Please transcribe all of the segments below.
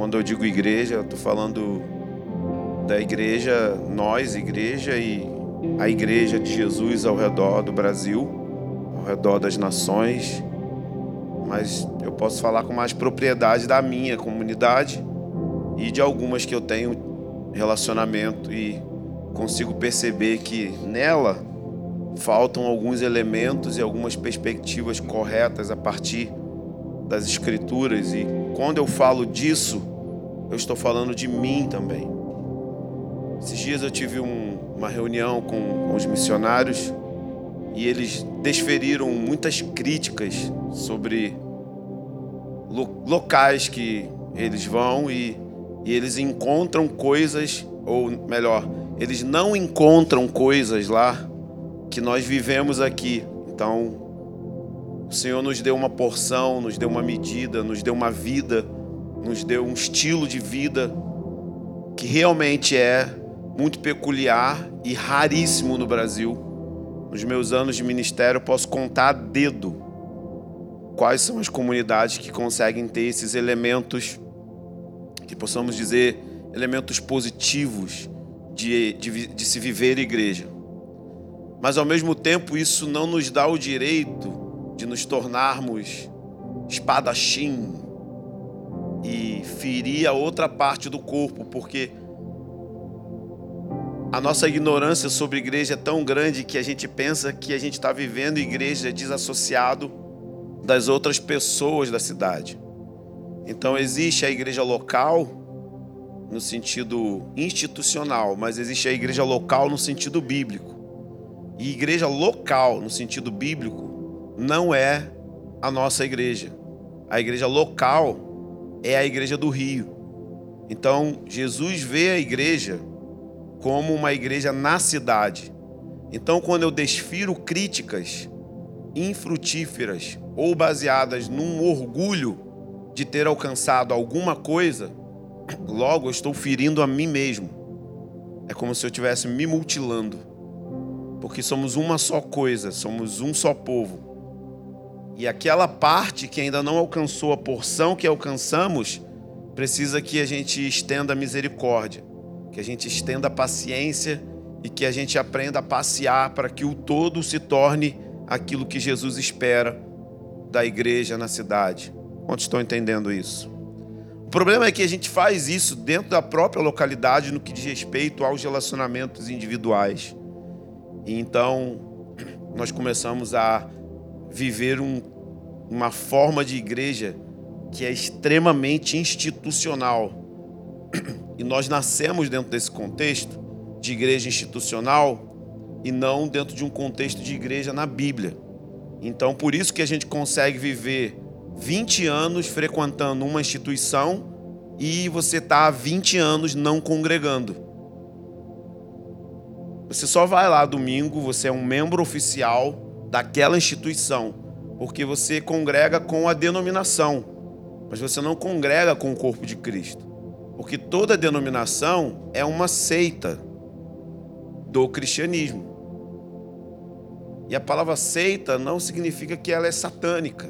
quando eu digo igreja, eu estou falando da igreja, nós, igreja, e a igreja de Jesus ao redor do Brasil, ao redor das nações. Mas eu posso falar com mais propriedade da minha comunidade e de algumas que eu tenho relacionamento e consigo perceber que nela faltam alguns elementos e algumas perspectivas corretas a partir das escrituras e quando eu falo disso, eu estou falando de mim também. Esses dias eu tive um, uma reunião com, os missionários e eles desferiram muitas críticas sobre lo, locais que eles vão e, e eles encontram coisas, ou melhor, eles não encontram coisas lá que nós vivemos aqui. Então, o Senhor nos deu uma porção, nos deu uma medida, nos deu uma vida, nos deu um estilo de vida que realmente é muito peculiar e raríssimo no Brasil. Nos meus anos de ministério, posso contar a dedo quais são as comunidades que conseguem ter esses elementos, que possamos dizer, elementos positivos de, de, de se viver igreja. Mas ao mesmo tempo, isso não nos dá o direito de nos tornarmos espadachim e ferir a outra parte do corpo, porque a nossa ignorância sobre igreja é tão grande que a gente pensa que a gente está vivendo igreja desassociado das outras pessoas da cidade. Então existe a igreja local no sentido institucional, mas existe a igreja local no sentido bíblico. E igreja local no sentido bíblico não é a nossa igreja. A igreja local é a igreja do Rio. Então, Jesus vê a igreja como uma igreja na cidade. Então, quando eu desfiro críticas infrutíferas ou baseadas num orgulho de ter alcançado alguma coisa, logo eu estou ferindo a mim mesmo. É como se eu estivesse me mutilando. Porque somos uma só coisa, somos um só povo. E aquela parte que ainda não alcançou a porção que alcançamos, precisa que a gente estenda a misericórdia, que a gente estenda a paciência e que a gente aprenda a passear para que o todo se torne aquilo que Jesus espera da igreja na cidade. Quantos estão entendendo isso? O problema é que a gente faz isso dentro da própria localidade no que diz respeito aos relacionamentos individuais. E então nós começamos a viver um, uma forma de igreja que é extremamente institucional. E nós nascemos dentro desse contexto de igreja institucional e não dentro de um contexto de igreja na Bíblia. Então, por isso que a gente consegue viver 20 anos frequentando uma instituição e você está há 20 anos não congregando. Você só vai lá domingo, você é um membro oficial daquela instituição, porque você congrega com a denominação, mas você não congrega com o corpo de Cristo, porque toda denominação é uma seita do cristianismo. E a palavra seita não significa que ela é satânica.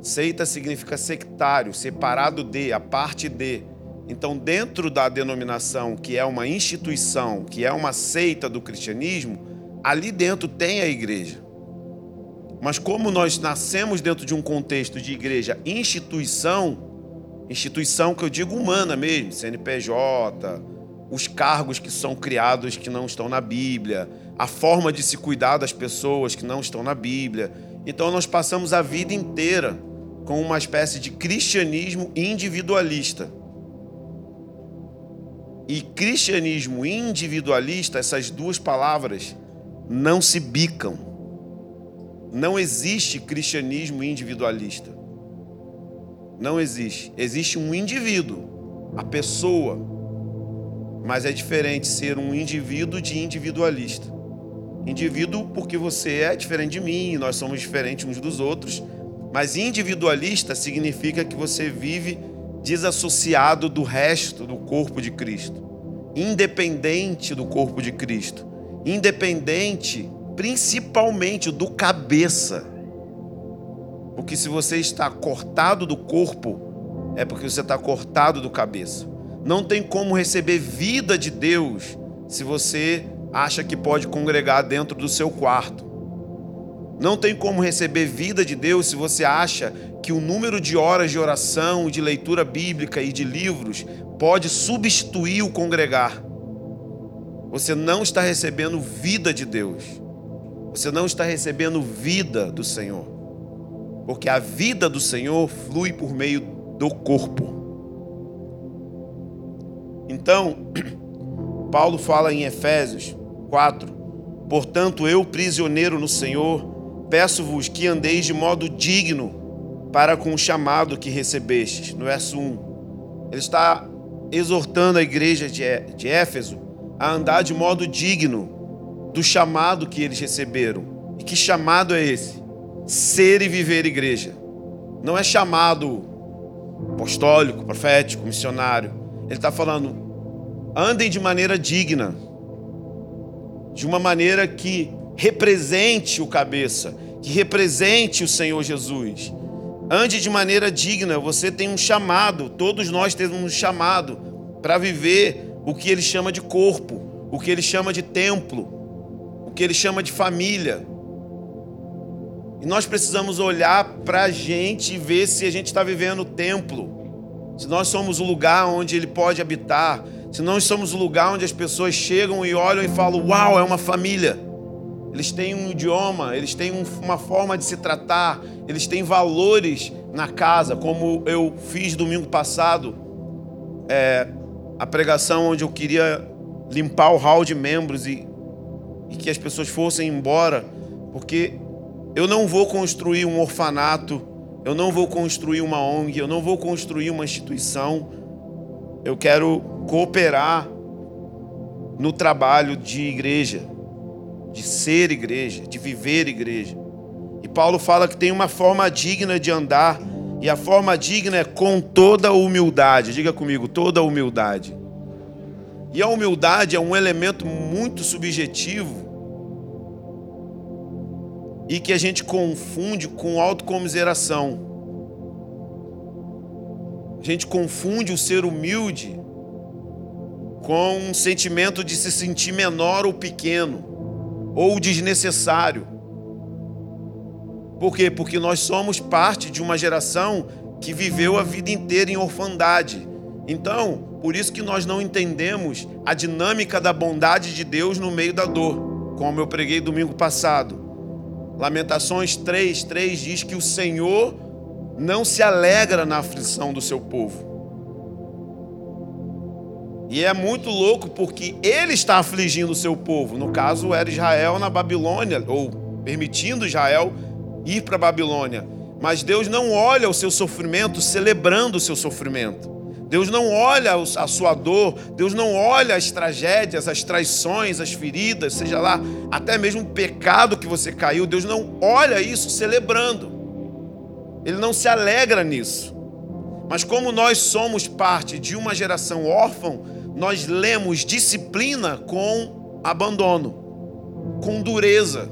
Seita significa sectário, separado de, a parte de. Então, dentro da denominação, que é uma instituição, que é uma seita do cristianismo, ali dentro tem a igreja. Mas como nós nascemos dentro de um contexto de igreja instituição, instituição que eu digo humana mesmo, CNPJ, os cargos que são criados que não estão na Bíblia, a forma de se cuidar das pessoas que não estão na Bíblia. Então nós passamos a vida inteira com uma espécie de cristianismo individualista. E cristianismo individualista, essas duas palavras não se bicam. Não existe cristianismo individualista. Não existe. Existe um indivíduo, a pessoa. Mas é diferente ser um indivíduo de individualista. Indivíduo porque você é diferente de mim, nós somos diferentes uns dos outros. Mas individualista significa que você vive desassociado do resto do corpo de Cristo, independente do corpo de Cristo, independente principalmente do cabeça. Porque se você está cortado do corpo, é porque você está cortado do cabeça. Não tem como receber vida de Deus se você acha que pode congregar dentro do seu quarto. Não tem como receber vida de Deus se você acha que o número de horas de oração, de leitura bíblica e de livros pode substituir o congregar. Você não está recebendo vida de Deus. Você não está recebendo vida do Senhor. Porque a vida do Senhor flui por meio do corpo. Então, Paulo fala em Efésios 4: Portanto, eu, prisioneiro no Senhor, peço-vos que andeis de modo digno para com o chamado que recebestes. No verso 1. Ele está exortando a igreja de Éfeso a andar de modo digno do chamado que eles receberam. E que chamado é esse? Ser e viver igreja. Não é chamado apostólico, profético, missionário. Ele está falando: andem de maneira digna, de uma maneira que represente o cabeça, que represente o Senhor Jesus. Ande de maneira digna, você tem um chamado, todos nós temos um chamado para viver o que ele chama de corpo, o que ele chama de templo, que ele chama de família. E nós precisamos olhar para a gente e ver se a gente está vivendo o templo, se nós somos o lugar onde ele pode habitar, se nós somos o lugar onde as pessoas chegam e olham e falam: Uau, é uma família. Eles têm um idioma, eles têm uma forma de se tratar, eles têm valores na casa, como eu fiz domingo passado, é, a pregação onde eu queria limpar o hall de membros e, e que as pessoas fossem embora, porque eu não vou construir um orfanato, eu não vou construir uma ONG, eu não vou construir uma instituição. Eu quero cooperar no trabalho de igreja, de ser igreja, de viver igreja. E Paulo fala que tem uma forma digna de andar, e a forma digna é com toda humildade. Diga comigo, toda humildade. E a humildade é um elemento muito subjetivo e que a gente confunde com autocomiseração. A gente confunde o ser humilde com um sentimento de se sentir menor ou pequeno, ou desnecessário. Por quê? Porque nós somos parte de uma geração que viveu a vida inteira em orfandade. Então, por isso que nós não entendemos a dinâmica da bondade de Deus no meio da dor, como eu preguei domingo passado. Lamentações 3, 3 diz que o Senhor não se alegra na aflição do seu povo. E é muito louco porque ele está afligindo o seu povo. No caso, era Israel na Babilônia, ou permitindo Israel ir para a Babilônia. Mas Deus não olha o seu sofrimento celebrando o seu sofrimento. Deus não olha a sua dor, Deus não olha as tragédias, as traições, as feridas, seja lá, até mesmo o pecado que você caiu, Deus não olha isso celebrando. Ele não se alegra nisso. Mas como nós somos parte de uma geração órfã, nós lemos disciplina com abandono, com dureza.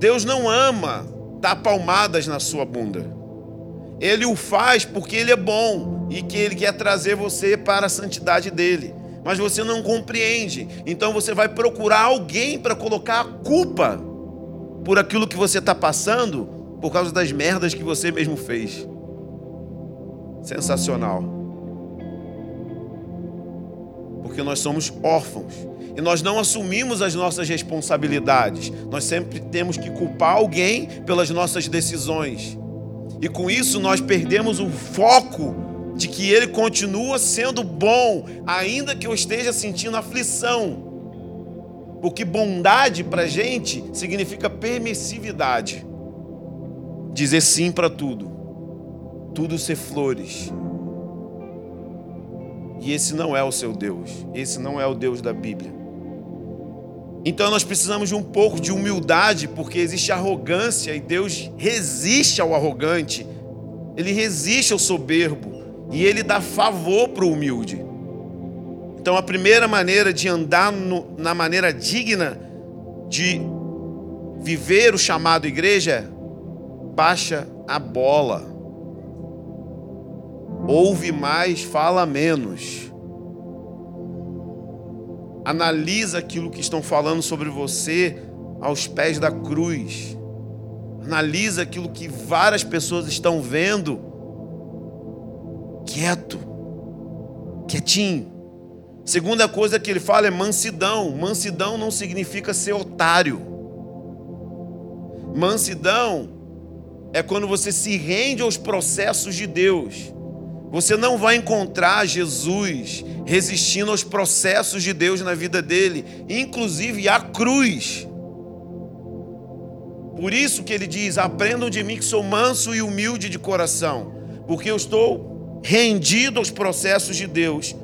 Deus não ama dar palmadas na sua bunda. Ele o faz porque ele é bom e que ele quer trazer você para a santidade dele. Mas você não compreende. Então você vai procurar alguém para colocar a culpa por aquilo que você está passando por causa das merdas que você mesmo fez. Sensacional. Porque nós somos órfãos e nós não assumimos as nossas responsabilidades. Nós sempre temos que culpar alguém pelas nossas decisões. E com isso nós perdemos o foco de que Ele continua sendo bom, ainda que eu esteja sentindo aflição. Porque bondade para gente significa permissividade dizer sim para tudo, tudo ser flores. E esse não é o seu Deus, esse não é o Deus da Bíblia. Então nós precisamos de um pouco de humildade, porque existe arrogância e Deus resiste ao arrogante, ele resiste ao soberbo e ele dá favor para o humilde. Então a primeira maneira de andar no, na maneira digna de viver o chamado igreja é baixa a bola. Ouve mais, fala menos. Analisa aquilo que estão falando sobre você aos pés da cruz. Analisa aquilo que várias pessoas estão vendo. Quieto. Quietinho. Segunda coisa que ele fala é mansidão. Mansidão não significa ser otário. Mansidão é quando você se rende aos processos de Deus. Você não vai encontrar Jesus resistindo aos processos de Deus na vida dele, inclusive a cruz. Por isso que ele diz: aprendam de mim que sou manso e humilde de coração, porque eu estou rendido aos processos de Deus,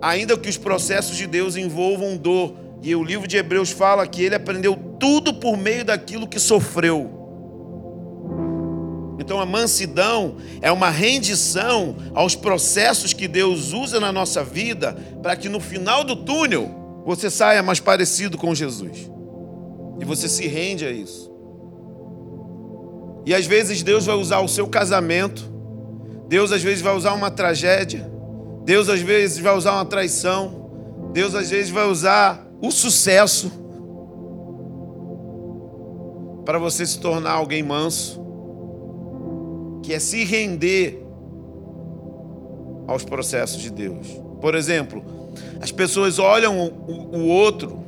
ainda que os processos de Deus envolvam dor. E o livro de Hebreus fala que ele aprendeu tudo por meio daquilo que sofreu. Então a mansidão é uma rendição aos processos que Deus usa na nossa vida para que no final do túnel você saia mais parecido com Jesus. E você se rende a isso. E às vezes Deus vai usar o seu casamento, Deus às vezes vai usar uma tragédia, Deus às vezes vai usar uma traição, Deus às vezes vai usar o sucesso para você se tornar alguém manso que é se render aos processos de Deus. Por exemplo, as pessoas olham o, o outro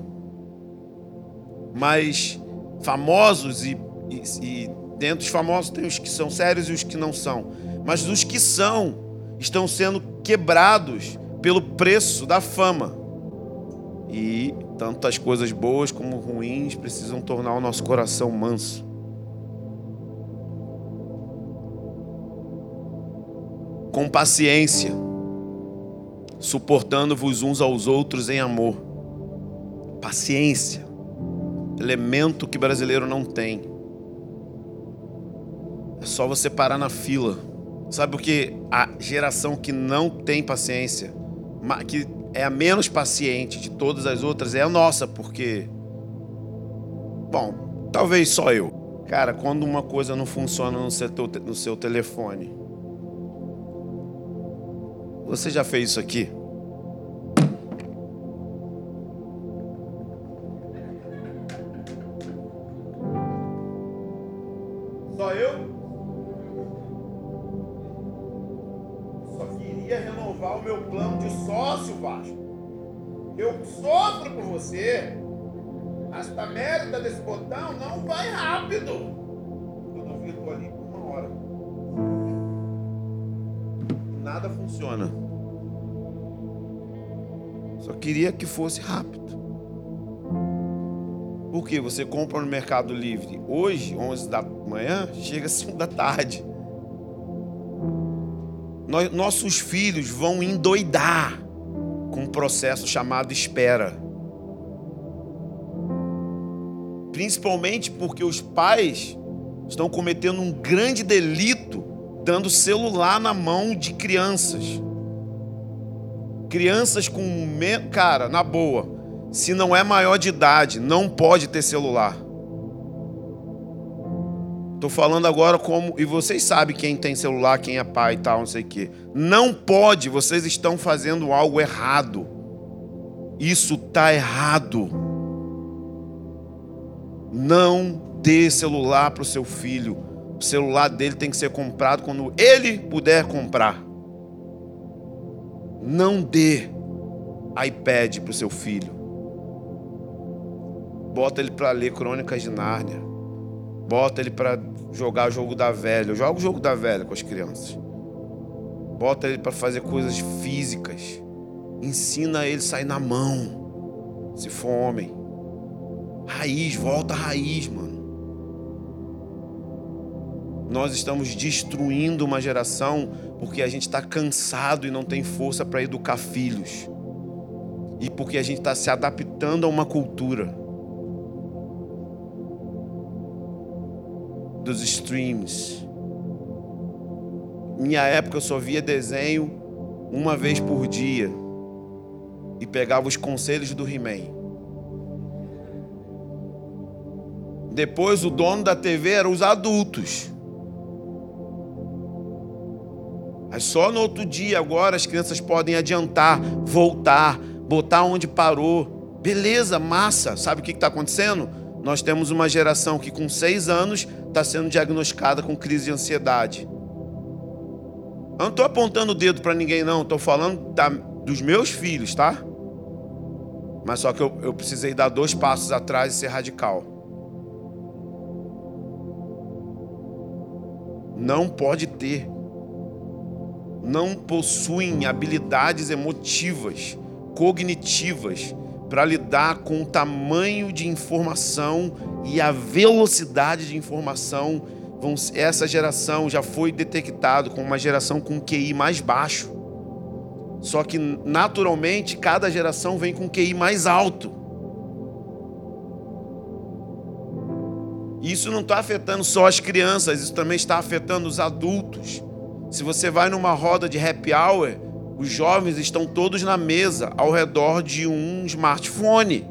mais famosos e, e, e dentro dos famosos tem os que são sérios e os que não são. Mas os que são estão sendo quebrados pelo preço da fama. E tanto as coisas boas como ruins precisam tornar o nosso coração manso. Com paciência, suportando-vos uns aos outros em amor. Paciência, elemento que brasileiro não tem. É só você parar na fila. Sabe o que a geração que não tem paciência, que é a menos paciente de todas as outras, é a nossa, porque. Bom, talvez só eu. Cara, quando uma coisa não funciona no seu, no seu telefone, você já fez isso aqui? Só eu? Só queria renovar o meu plano de sócio, Vasco. Eu sofro por você. Esta merda desse botão não vai rápido. Eu duvido ali Nada funciona. Só queria que fosse rápido. Porque você compra no Mercado Livre hoje, 11 da manhã, chega 5 da tarde. Nossos filhos vão endoidar com um processo chamado espera. Principalmente porque os pais estão cometendo um grande delito dando celular na mão de crianças. Crianças com. Cara, na boa, se não é maior de idade, não pode ter celular. Estou falando agora como. E vocês sabem quem tem celular, quem é pai e tal, não sei o quê. Não pode, vocês estão fazendo algo errado. Isso está errado. Não dê celular para o seu filho. O celular dele tem que ser comprado quando ele puder comprar. Não dê iPad para o seu filho. Bota ele para ler Crônicas de Nárnia. Bota ele para jogar o jogo da velha. Joga o jogo da velha com as crianças. Bota ele para fazer coisas físicas. Ensina ele a sair na mão. Se for homem. Raiz, volta à raiz, mano. Nós estamos destruindo uma geração porque a gente está cansado e não tem força para educar filhos. E porque a gente está se adaptando a uma cultura dos streams. Minha época eu só via desenho uma vez por dia e pegava os conselhos do He-Man. Depois o dono da TV era os adultos. Mas só no outro dia agora as crianças podem adiantar, voltar, botar onde parou. Beleza, massa. Sabe o que está acontecendo? Nós temos uma geração que com seis anos está sendo diagnosticada com crise de ansiedade. Eu não estou apontando o dedo para ninguém, não. Estou falando da, dos meus filhos, tá? Mas só que eu, eu precisei dar dois passos atrás e ser radical. Não pode ter não possuem habilidades emotivas, cognitivas, para lidar com o tamanho de informação e a velocidade de informação. Essa geração já foi detectado como uma geração com QI mais baixo. Só que naturalmente cada geração vem com QI mais alto. Isso não está afetando só as crianças, isso também está afetando os adultos. Se você vai numa roda de happy hour, os jovens estão todos na mesa ao redor de um smartphone.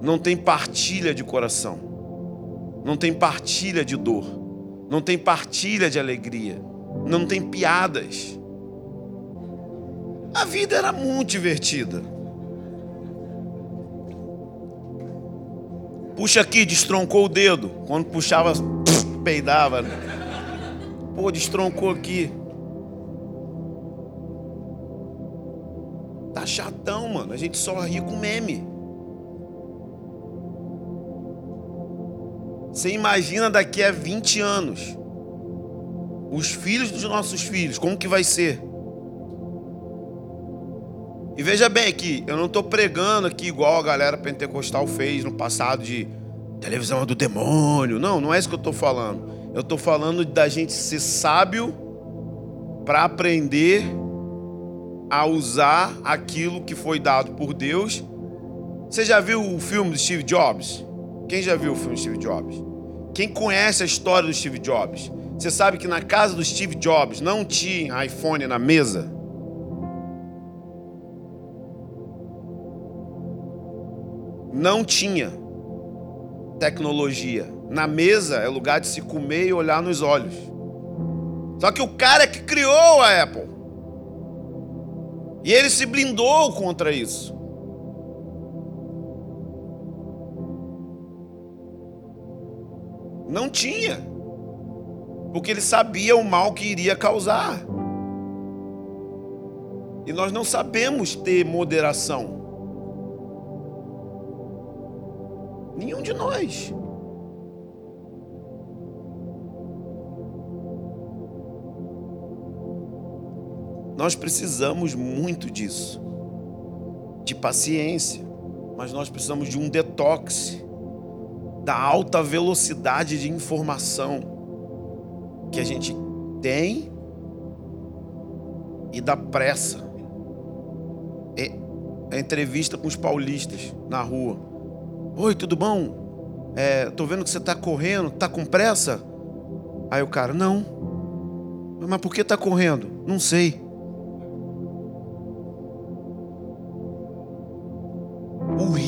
Não tem partilha de coração. Não tem partilha de dor. Não tem partilha de alegria. Não tem piadas. A vida era muito divertida. Puxa aqui, destroncou o dedo. Quando puxava, peidava. Pô, destroncou aqui. Tá chatão, mano. A gente só ri com meme. Você imagina daqui a 20 anos. Os filhos dos nossos filhos, como que vai ser? E veja bem aqui, eu não estou pregando aqui igual a galera pentecostal fez no passado de televisão é do demônio. Não, não é isso que eu estou falando. Eu estou falando da gente ser sábio para aprender a usar aquilo que foi dado por Deus. Você já viu o filme do Steve Jobs? Quem já viu o filme do Steve Jobs? Quem conhece a história do Steve Jobs? Você sabe que na casa do Steve Jobs não tinha iPhone na mesa? Não tinha tecnologia. Na mesa é lugar de se comer e olhar nos olhos. Só que o cara que criou a Apple. E ele se blindou contra isso. Não tinha. Porque ele sabia o mal que iria causar. E nós não sabemos ter moderação. Nenhum de nós. Nós precisamos muito disso, de paciência, mas nós precisamos de um detox da alta velocidade de informação que a gente tem e da pressa. É a entrevista com os paulistas na rua. Oi, tudo bom? É, tô vendo que você tá correndo, tá com pressa? Aí o cara, não. Mas por que tá correndo? Não sei.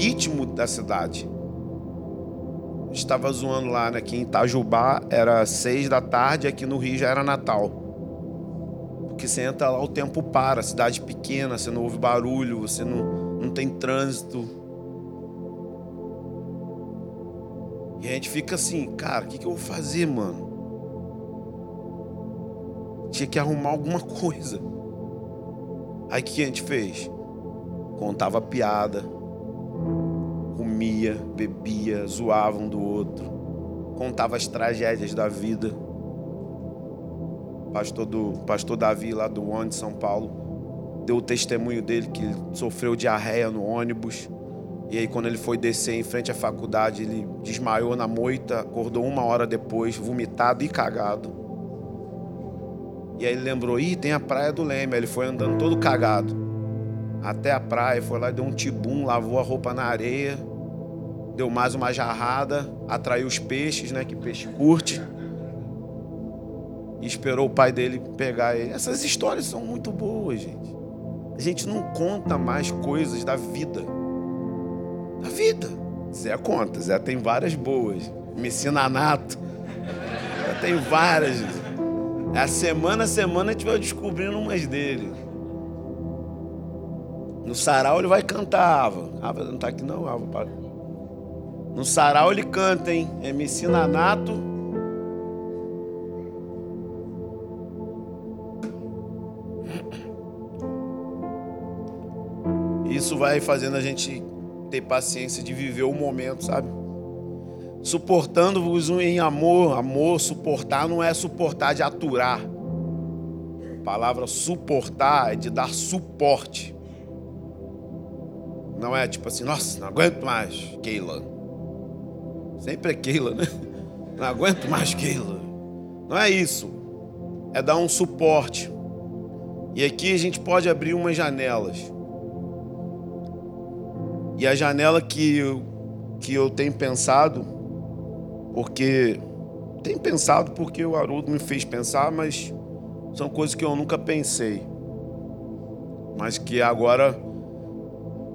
Ritmo da cidade. Estava zoando lá, né? Que em Itajubá era seis da tarde, aqui no Rio já era Natal. Porque você entra lá, o tempo para, cidade pequena, você não ouve barulho, você não, não tem trânsito. E a gente fica assim, cara, o que, que eu vou fazer, mano? Tinha que arrumar alguma coisa. Aí o que a gente fez? Contava piada comia, bebia, zoava um do outro, contava as tragédias da vida. Pastor, do, pastor Davi, lá do One de São Paulo, deu o testemunho dele que sofreu diarreia no ônibus. E aí, quando ele foi descer em frente à faculdade, ele desmaiou na moita, acordou uma hora depois, vomitado e cagado. E aí ele lembrou: ih, tem a praia do Leme. Aí ele foi andando todo cagado até a praia, foi lá, deu um tibum, lavou a roupa na areia, deu mais uma jarrada, atraiu os peixes, né? Que peixe curte. E esperou o pai dele pegar ele. Essas histórias são muito boas, gente. A gente não conta mais coisas da vida. Da vida. Zé conta, Zé tem várias boas. Messina Nato. Zé tem várias. A semana a semana a gente vai descobrindo umas dele. No sarau ele vai cantar, Ava. Ava não tá aqui não, Ava. No sarau ele canta, hein? MC Nanato. Isso vai fazendo a gente ter paciência de viver o momento, sabe? Suportando-vos em amor. Amor, suportar não é suportar de aturar. A palavra suportar é de dar suporte. Não é tipo assim, nossa, não aguento mais, Keila. Sempre é Keila, né? Não aguento mais Keila. Não é isso. É dar um suporte. E aqui a gente pode abrir umas janelas. E a janela que eu, que eu tenho pensado, porque. Tenho pensado porque o Haroldo me fez pensar, mas são coisas que eu nunca pensei. Mas que agora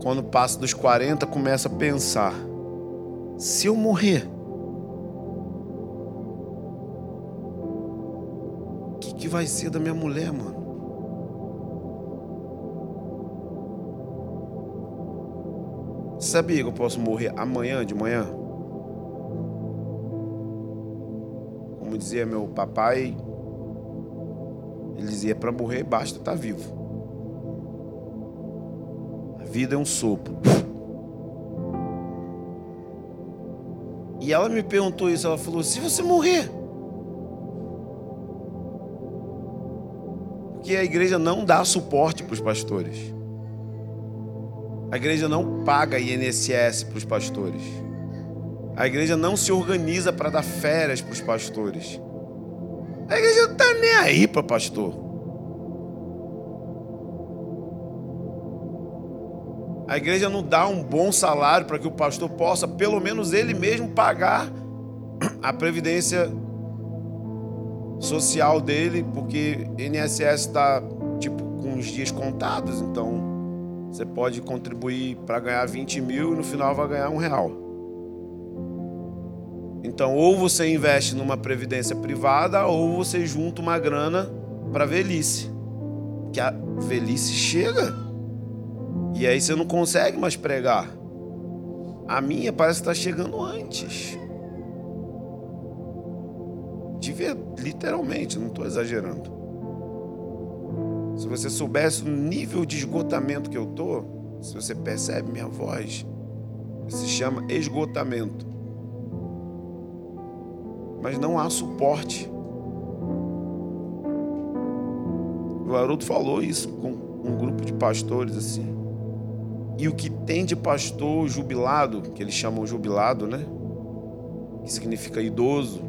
quando passa dos 40, começa a pensar: se eu morrer, o que, que vai ser da minha mulher, mano? Sabia que eu posso morrer amanhã de manhã? Como dizia meu papai, ele dizia: para morrer basta estar tá vivo vida é um sopro. E ela me perguntou isso, ela falou: se você morrer? Porque a igreja não dá suporte para os pastores. A igreja não paga INSS para os pastores. A igreja não se organiza para dar férias para os pastores. A igreja não está nem aí para pastor. A igreja não dá um bom salário para que o pastor possa, pelo menos ele mesmo, pagar a previdência social dele, porque INSS está tipo com os dias contados, então você pode contribuir para ganhar 20 mil e no final vai ganhar um real. Então, ou você investe numa previdência privada, ou você junta uma grana para velhice. Que a velhice chega. E aí você não consegue mais pregar. A minha parece estar chegando antes. De ver, literalmente, não estou exagerando. Se você soubesse o nível de esgotamento que eu estou, se você percebe minha voz, se chama esgotamento. Mas não há suporte. O Haroldo falou isso com um grupo de pastores assim. E o que tem de pastor jubilado, que eles chamam jubilado, né? Que significa idoso,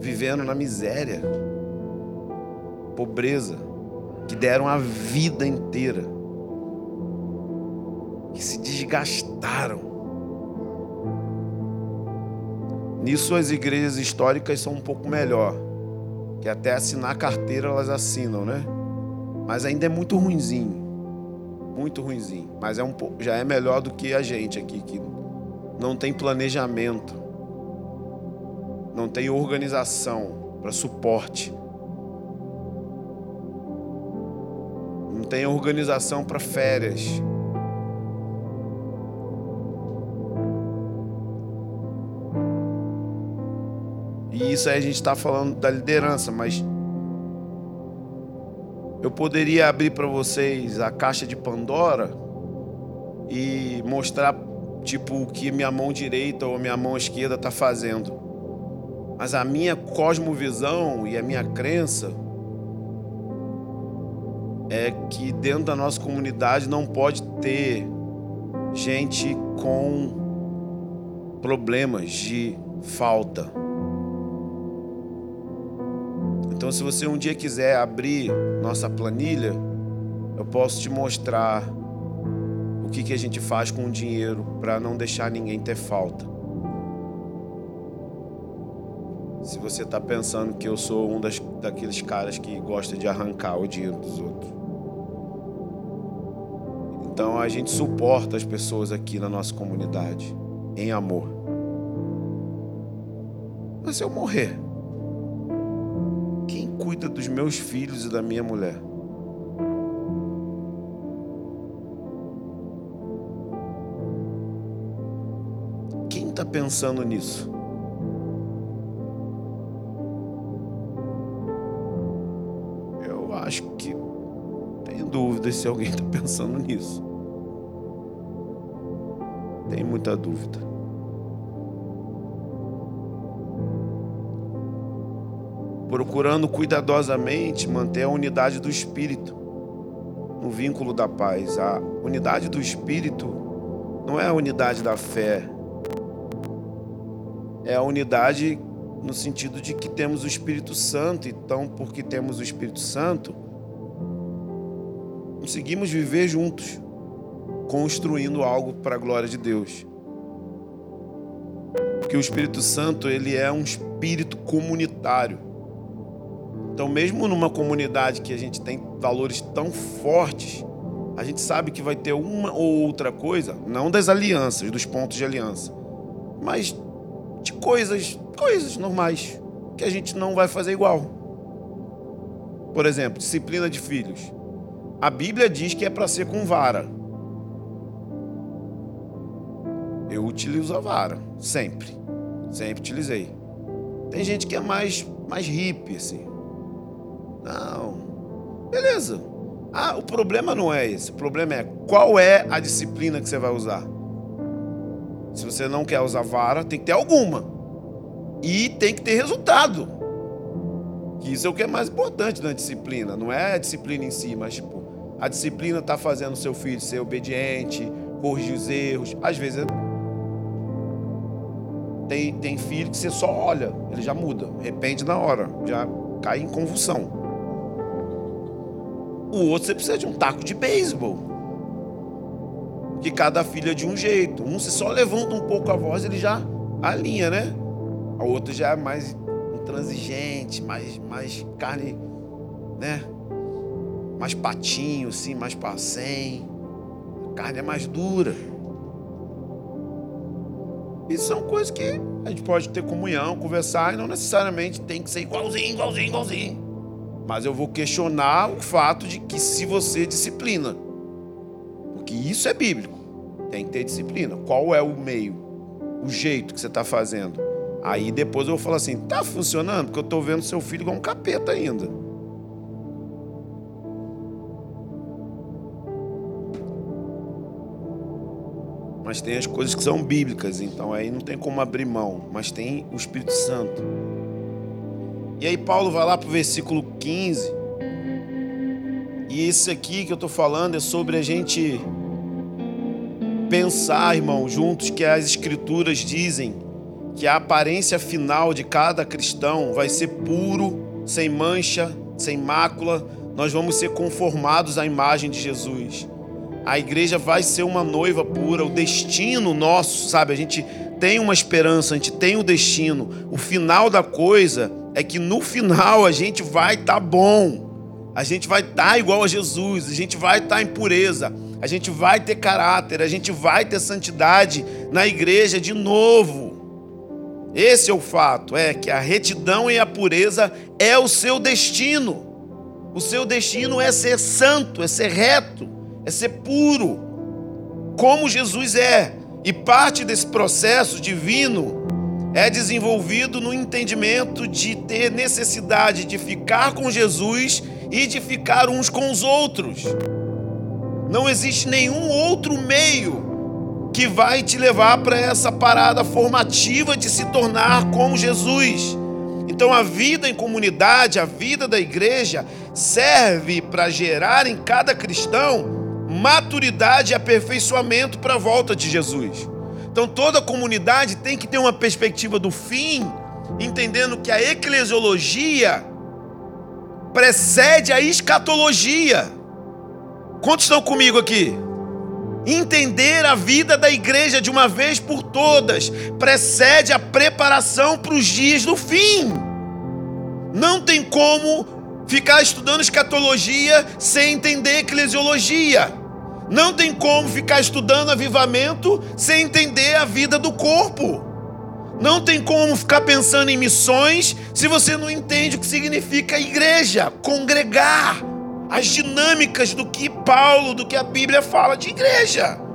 vivendo na miséria, pobreza, que deram a vida inteira, que se desgastaram. Nisso as igrejas históricas são um pouco melhor, que até assinar carteira elas assinam, né? Mas ainda é muito ruinzinho muito ruinzinho, mas é um pouco, já é melhor do que a gente aqui que não tem planejamento, não tem organização para suporte, não tem organização para férias. E isso aí a gente está falando da liderança, mas eu poderia abrir para vocês a caixa de Pandora e mostrar tipo o que minha mão direita ou minha mão esquerda está fazendo. Mas a minha cosmovisão e a minha crença é que dentro da nossa comunidade não pode ter gente com problemas de falta. Então, se você um dia quiser abrir nossa planilha, eu posso te mostrar o que, que a gente faz com o dinheiro para não deixar ninguém ter falta. Se você está pensando que eu sou um das, daqueles caras que gosta de arrancar o dinheiro dos outros. Então a gente suporta as pessoas aqui na nossa comunidade em amor. Mas se eu morrer, cuida dos meus filhos e da minha mulher? Quem está pensando nisso? Eu acho que tenho dúvidas se alguém está pensando nisso. Tem muita dúvida. Procurando cuidadosamente manter a unidade do espírito no vínculo da paz. A unidade do espírito não é a unidade da fé, é a unidade no sentido de que temos o Espírito Santo, então, porque temos o Espírito Santo, conseguimos viver juntos construindo algo para a glória de Deus. Porque o Espírito Santo, ele é um espírito comunitário. Então, mesmo numa comunidade que a gente tem valores tão fortes, a gente sabe que vai ter uma ou outra coisa, não das alianças, dos pontos de aliança, mas de coisas, coisas normais que a gente não vai fazer igual. Por exemplo, disciplina de filhos. A Bíblia diz que é para ser com vara. Eu utilizo a vara, sempre. Sempre utilizei. Tem gente que é mais, mais hippie, assim. Não. Beleza. Ah, o problema não é esse. O problema é qual é a disciplina que você vai usar. Se você não quer usar vara, tem que ter alguma. E tem que ter resultado. Isso é o que é mais importante na disciplina. Não é a disciplina em si, mas tipo, a disciplina está fazendo seu filho ser obediente, corrigir os erros. Às vezes é tem, tem filho que você só olha, ele já muda, arrepende na hora, já cai em convulsão. O outro você precisa de um taco de beisebol. Que cada filho é de um jeito. Um você só levanta um pouco a voz, ele já alinha, né? A outra já é mais intransigente, mais, mais carne, né? Mais patinho, assim, mais passem. A carne é mais dura. Isso são coisas que a gente pode ter comunhão, conversar, e não necessariamente tem que ser igualzinho, igualzinho, igualzinho. Mas eu vou questionar o fato de que se você disciplina, porque isso é bíblico, tem que ter disciplina. Qual é o meio, o jeito que você está fazendo? Aí depois eu vou falar assim: tá funcionando? Porque eu estou vendo seu filho igual um capeta ainda. mas tem as coisas que são bíblicas, então aí não tem como abrir mão, mas tem o Espírito Santo. E aí Paulo vai lá para o versículo 15, e isso aqui que eu estou falando é sobre a gente pensar, irmão, juntos que as Escrituras dizem que a aparência final de cada cristão vai ser puro, sem mancha, sem mácula, nós vamos ser conformados à imagem de Jesus a igreja vai ser uma noiva pura, o destino nosso, sabe? A gente tem uma esperança, a gente tem um destino. O final da coisa é que no final a gente vai estar tá bom, a gente vai estar tá igual a Jesus, a gente vai estar tá em pureza, a gente vai ter caráter, a gente vai ter santidade na igreja de novo. Esse é o fato, é que a retidão e a pureza é o seu destino. O seu destino é ser santo, é ser reto é ser puro, como Jesus é. E parte desse processo divino é desenvolvido no entendimento de ter necessidade de ficar com Jesus e de ficar uns com os outros. Não existe nenhum outro meio que vai te levar para essa parada formativa de se tornar como Jesus. Então a vida em comunidade, a vida da igreja serve para gerar em cada cristão maturidade e aperfeiçoamento para a volta de Jesus. Então toda comunidade tem que ter uma perspectiva do fim, entendendo que a eclesiologia precede a escatologia. Quantos estão comigo aqui? Entender a vida da igreja de uma vez por todas precede a preparação para os dias do fim. Não tem como ficar estudando escatologia sem entender eclesiologia. Não tem como ficar estudando avivamento sem entender a vida do corpo. Não tem como ficar pensando em missões se você não entende o que significa igreja, congregar, as dinâmicas do que Paulo, do que a Bíblia fala de igreja.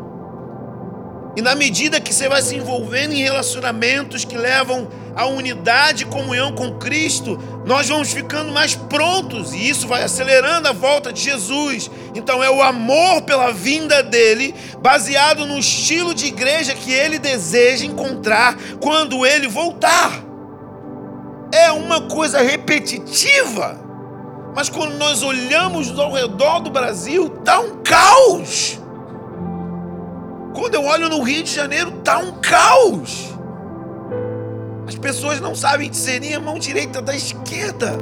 E na medida que você vai se envolvendo em relacionamentos que levam à unidade e comunhão com Cristo, nós vamos ficando mais prontos e isso vai acelerando a volta de Jesus. Então é o amor pela vinda dele, baseado no estilo de igreja que ele deseja encontrar quando ele voltar. É uma coisa repetitiva. Mas quando nós olhamos ao redor do Brasil, está um caos. Quando eu olho no Rio de Janeiro, está um caos. As pessoas não sabem discernir a mão direita da esquerda.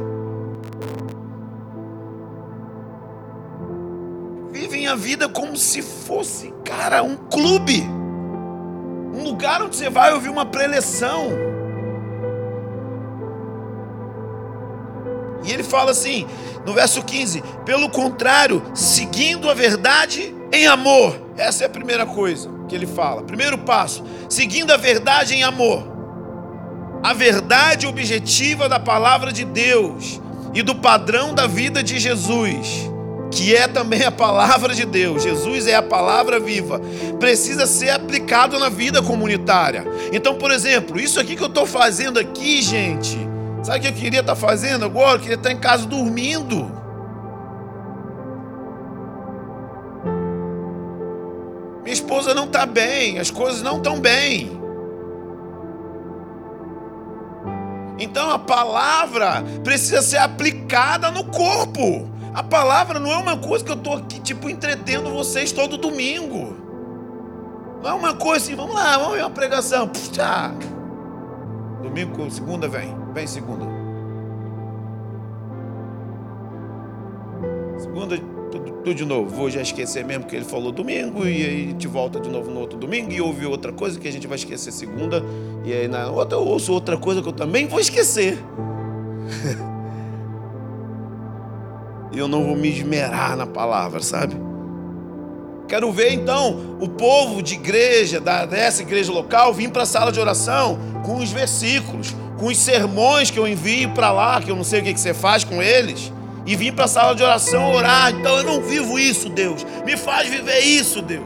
Vivem a vida como se fosse, cara, um clube. Um lugar onde você vai ouvir uma preleção. E ele fala assim, no verso 15: pelo contrário, seguindo a verdade em amor. Essa é a primeira coisa que ele fala. Primeiro passo: seguindo a verdade em amor a verdade objetiva da palavra de Deus e do padrão da vida de Jesus, que é também a palavra de Deus, Jesus é a palavra viva, precisa ser aplicado na vida comunitária. Então, por exemplo, isso aqui que eu estou fazendo aqui, gente, sabe o que eu queria estar tá fazendo agora? Eu queria estar tá em casa dormindo. Minha esposa não está bem, as coisas não estão bem. Então a palavra precisa ser aplicada no corpo. A palavra não é uma coisa que eu estou aqui, tipo, entretendo vocês todo domingo. Não é uma coisa assim, vamos lá, vamos ver uma pregação. Puxa. Domingo, segunda vem. Vem segunda. Segunda tudo, tudo, de novo. Vou já esquecer mesmo que ele falou domingo, e aí gente volta de novo no outro domingo e ouve outra coisa que a gente vai esquecer segunda, e aí na outra eu ouço outra coisa que eu também vou esquecer. e eu não vou me esmerar na palavra, sabe? Quero ver então o povo de igreja, dessa igreja local, vir para a sala de oração com os versículos, com os sermões que eu envio para lá, que eu não sei o que você faz com eles e vim para a sala de oração orar. Então eu não vivo isso, Deus. Me faz viver isso, Deus.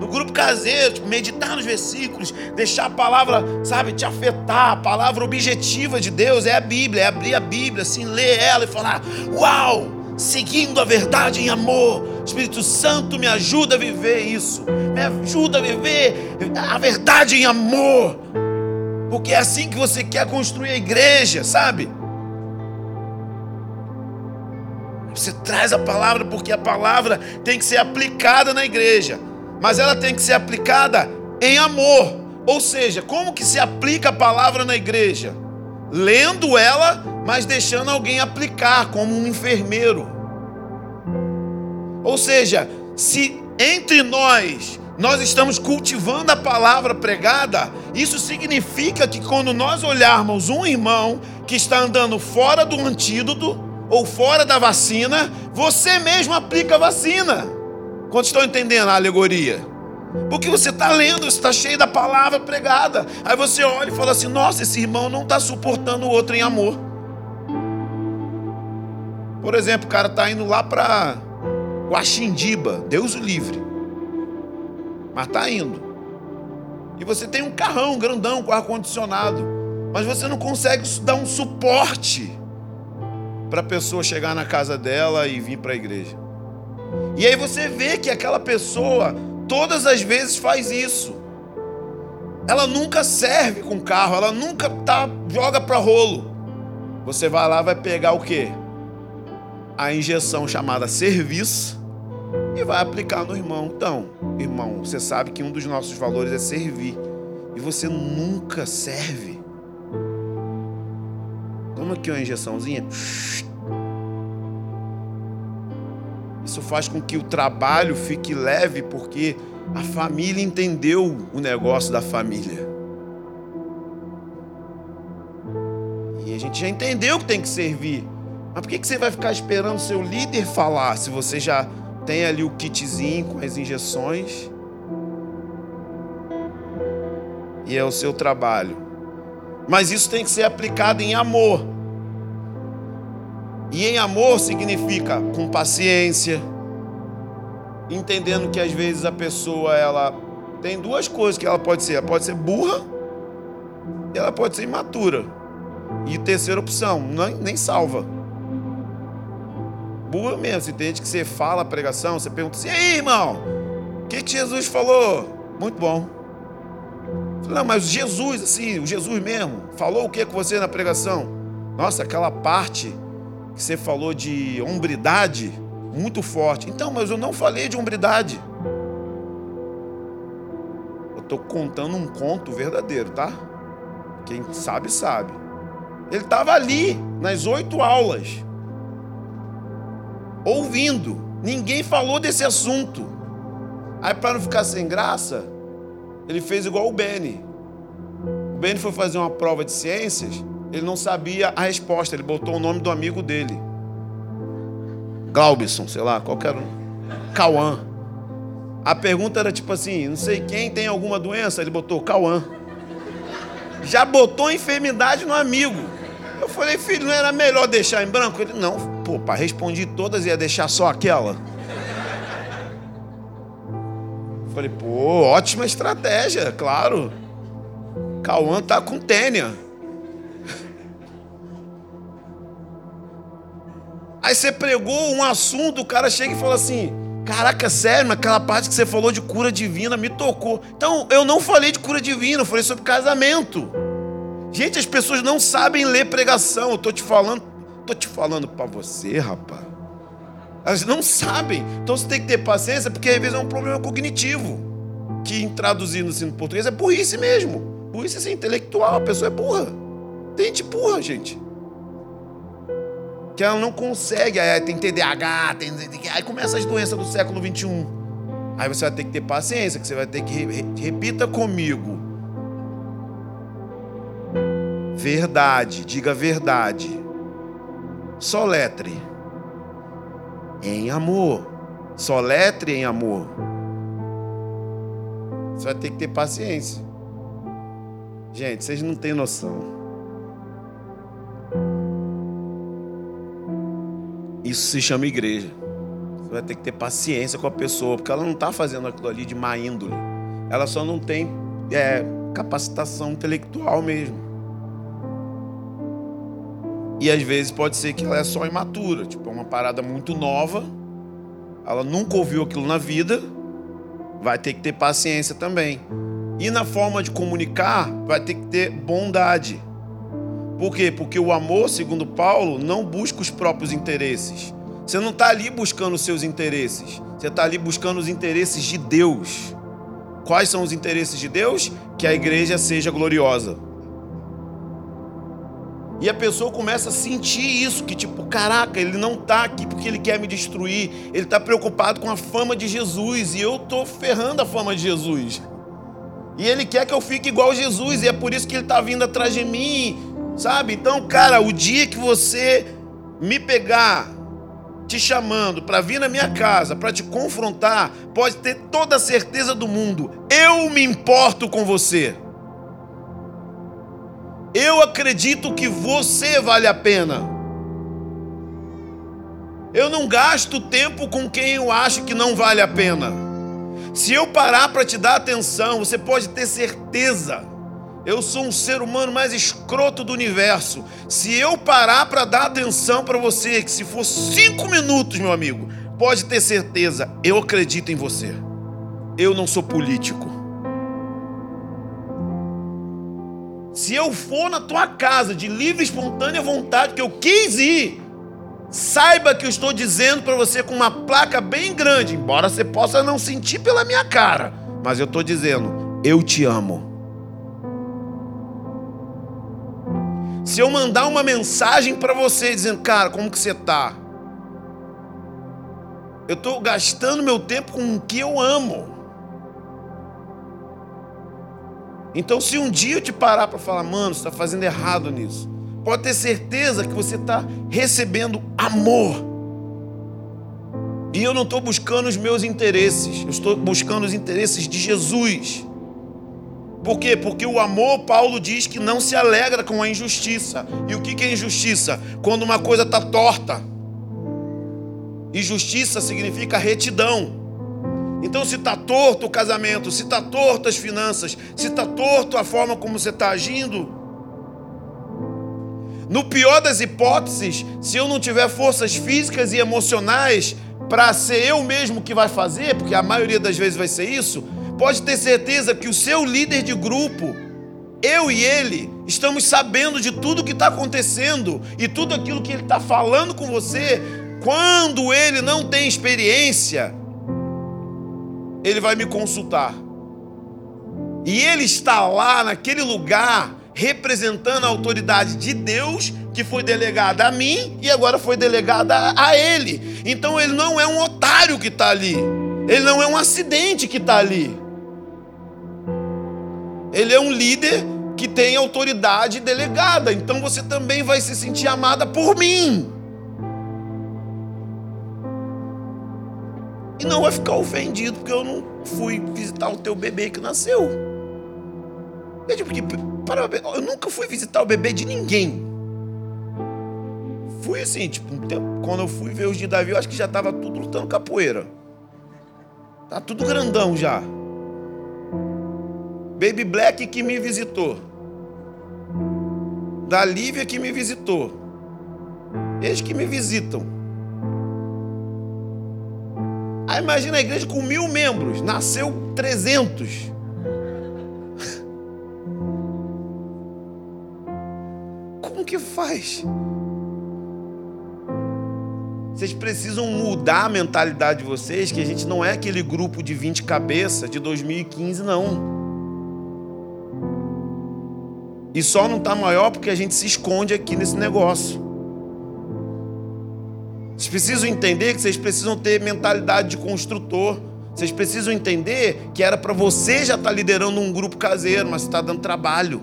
No grupo caseiro, tipo, meditar nos versículos, deixar a palavra, sabe, te afetar. A palavra objetiva de Deus é a Bíblia, é abrir a Bíblia, assim, ler ela e falar: Uau! Seguindo a verdade em amor, Espírito Santo me ajuda a viver isso, me ajuda a viver a verdade em amor, porque é assim que você quer construir a igreja, sabe? Você traz a palavra porque a palavra tem que ser aplicada na igreja, mas ela tem que ser aplicada em amor. Ou seja, como que se aplica a palavra na igreja? Lendo ela, mas deixando alguém aplicar, como um enfermeiro. Ou seja, se entre nós nós estamos cultivando a palavra pregada, isso significa que quando nós olharmos um irmão que está andando fora do antídoto, ou fora da vacina, você mesmo aplica a vacina. Quando estão entendendo a alegoria? Porque você está lendo, está cheio da palavra pregada. Aí você olha e fala assim: nossa, esse irmão não está suportando o outro em amor. Por exemplo, o cara está indo lá para Guaxindiba, Deus o livre. Mas está indo. E você tem um carrão grandão com ar-condicionado. Mas você não consegue dar um suporte para a pessoa chegar na casa dela e vir para a igreja. E aí você vê que aquela pessoa todas as vezes faz isso. Ela nunca serve com carro, ela nunca tá, joga para rolo. Você vai lá, vai pegar o quê? A injeção chamada serviço e vai aplicar no irmão. Então, irmão, você sabe que um dos nossos valores é servir. E você nunca serve. Toma aqui uma injeçãozinha. Isso faz com que o trabalho fique leve, porque a família entendeu o negócio da família. E a gente já entendeu que tem que servir. Mas por que você vai ficar esperando seu líder falar se você já tem ali o kitzinho com as injeções? E é o seu trabalho Mas isso tem que ser aplicado em amor. E em amor significa com paciência, entendendo que às vezes a pessoa ela tem duas coisas que ela pode ser, ela pode ser burra e ela pode ser imatura. E terceira opção, nem, nem salva. Burra mesmo, se tem gente que você fala a pregação, você pergunta assim, e aí, irmão, o que, que Jesus falou? Muito bom. Não, mas Jesus, assim, o Jesus mesmo, falou o que com você na pregação? Nossa, aquela parte você falou de hombridade, muito forte. Então, mas eu não falei de hombridade. Eu estou contando um conto verdadeiro, tá? Quem sabe, sabe. Ele estava ali, nas oito aulas, ouvindo. Ninguém falou desse assunto. Aí, para não ficar sem graça, ele fez igual o Benny. O Benny foi fazer uma prova de ciências, ele não sabia a resposta, ele botou o nome do amigo dele. Glaubson, sei lá, qualquer um. Cauã. A pergunta era tipo assim: não sei quem tem alguma doença, ele botou Cauã. Já botou enfermidade no amigo. Eu falei, filho, não era melhor deixar em branco? Ele, não, pô, para respondi todas ia deixar só aquela. Falei, pô, ótima estratégia, claro. Cauã tá com tênia. Aí você pregou um assunto, o cara chega e fala assim: Caraca, sério, aquela parte que você falou de cura divina me tocou. Então, eu não falei de cura divina, eu falei sobre casamento. Gente, as pessoas não sabem ler pregação. Eu tô te falando, tô te falando para você, rapaz. Elas não sabem. Então você tem que ter paciência, porque às vezes é um problema cognitivo. Que assim no português é burrice mesmo. Burrice assim, intelectual, a pessoa é burra. Tem gente burra, gente que ela não consegue, tem TDAH, tem, aí começa as doenças do século 21. Aí você vai ter que ter paciência, que você vai ter que repita comigo. Verdade, diga verdade. Soletre em amor. Soletre em amor. Você vai ter que ter paciência. Gente, vocês não têm noção. Isso se chama igreja. Você vai ter que ter paciência com a pessoa, porque ela não está fazendo aquilo ali de má índole. Ela só não tem é, capacitação intelectual mesmo. E às vezes pode ser que ela é só imatura, tipo, é uma parada muito nova. Ela nunca ouviu aquilo na vida. Vai ter que ter paciência também. E na forma de comunicar, vai ter que ter bondade. Por quê? Porque o amor, segundo Paulo, não busca os próprios interesses. Você não está ali buscando os seus interesses. Você está ali buscando os interesses de Deus. Quais são os interesses de Deus? Que a igreja seja gloriosa. E a pessoa começa a sentir isso, que tipo, caraca, ele não está aqui porque ele quer me destruir, ele está preocupado com a fama de Jesus, e eu estou ferrando a fama de Jesus. E ele quer que eu fique igual a Jesus, e é por isso que ele está vindo atrás de mim, Sabe? Então, cara, o dia que você me pegar te chamando para vir na minha casa, para te confrontar, pode ter toda a certeza do mundo. Eu me importo com você. Eu acredito que você vale a pena. Eu não gasto tempo com quem eu acho que não vale a pena. Se eu parar para te dar atenção, você pode ter certeza eu sou um ser humano mais escroto do universo. Se eu parar para dar atenção para você, que se for cinco minutos, meu amigo, pode ter certeza, eu acredito em você. Eu não sou político. Se eu for na tua casa de livre e espontânea vontade, que eu quis ir, saiba que eu estou dizendo para você com uma placa bem grande, embora você possa não sentir pela minha cara, mas eu estou dizendo, eu te amo. Se eu mandar uma mensagem para você dizendo, cara, como que você tá? Eu estou gastando meu tempo com o que eu amo. Então, se um dia eu te parar para falar, mano, você está fazendo errado nisso, pode ter certeza que você está recebendo amor. E eu não estou buscando os meus interesses, eu estou buscando os interesses de Jesus. Por quê? Porque o amor, Paulo diz que não se alegra com a injustiça. E o que é injustiça? Quando uma coisa está torta. Injustiça significa retidão. Então, se está torto o casamento, se está torto as finanças, se está torto a forma como você está agindo, no pior das hipóteses, se eu não tiver forças físicas e emocionais para ser eu mesmo que vai fazer, porque a maioria das vezes vai ser isso, pode ter certeza que o seu líder de grupo, eu e ele, estamos sabendo de tudo que está acontecendo e tudo aquilo que ele está falando com você. Quando ele não tem experiência, ele vai me consultar. E ele está lá naquele lugar representando a autoridade de Deus que foi delegada a mim e agora foi delegada a ele. Então ele não é um otário que está ali. Ele não é um acidente que está ali. Ele é um líder que tem autoridade delegada. Então você também vai se sentir amada por mim. E não vai ficar ofendido porque eu não fui visitar o teu bebê que nasceu. Veja, porque para, eu nunca fui visitar o bebê de ninguém. Fui assim, tipo, quando eu fui ver os de Davi, eu acho que já estava tudo lutando capoeira. Tá tudo grandão já. Baby Black que me visitou. Da Lívia que me visitou. Eles que me visitam. Aí imagina a igreja com mil membros. Nasceu 300. que faz? Vocês precisam mudar a mentalidade de vocês, que a gente não é aquele grupo de 20 cabeças de 2015, não. E só não está maior porque a gente se esconde aqui nesse negócio. Vocês precisam entender que vocês precisam ter mentalidade de construtor. Vocês precisam entender que era para você já estar tá liderando um grupo caseiro, mas está dando trabalho.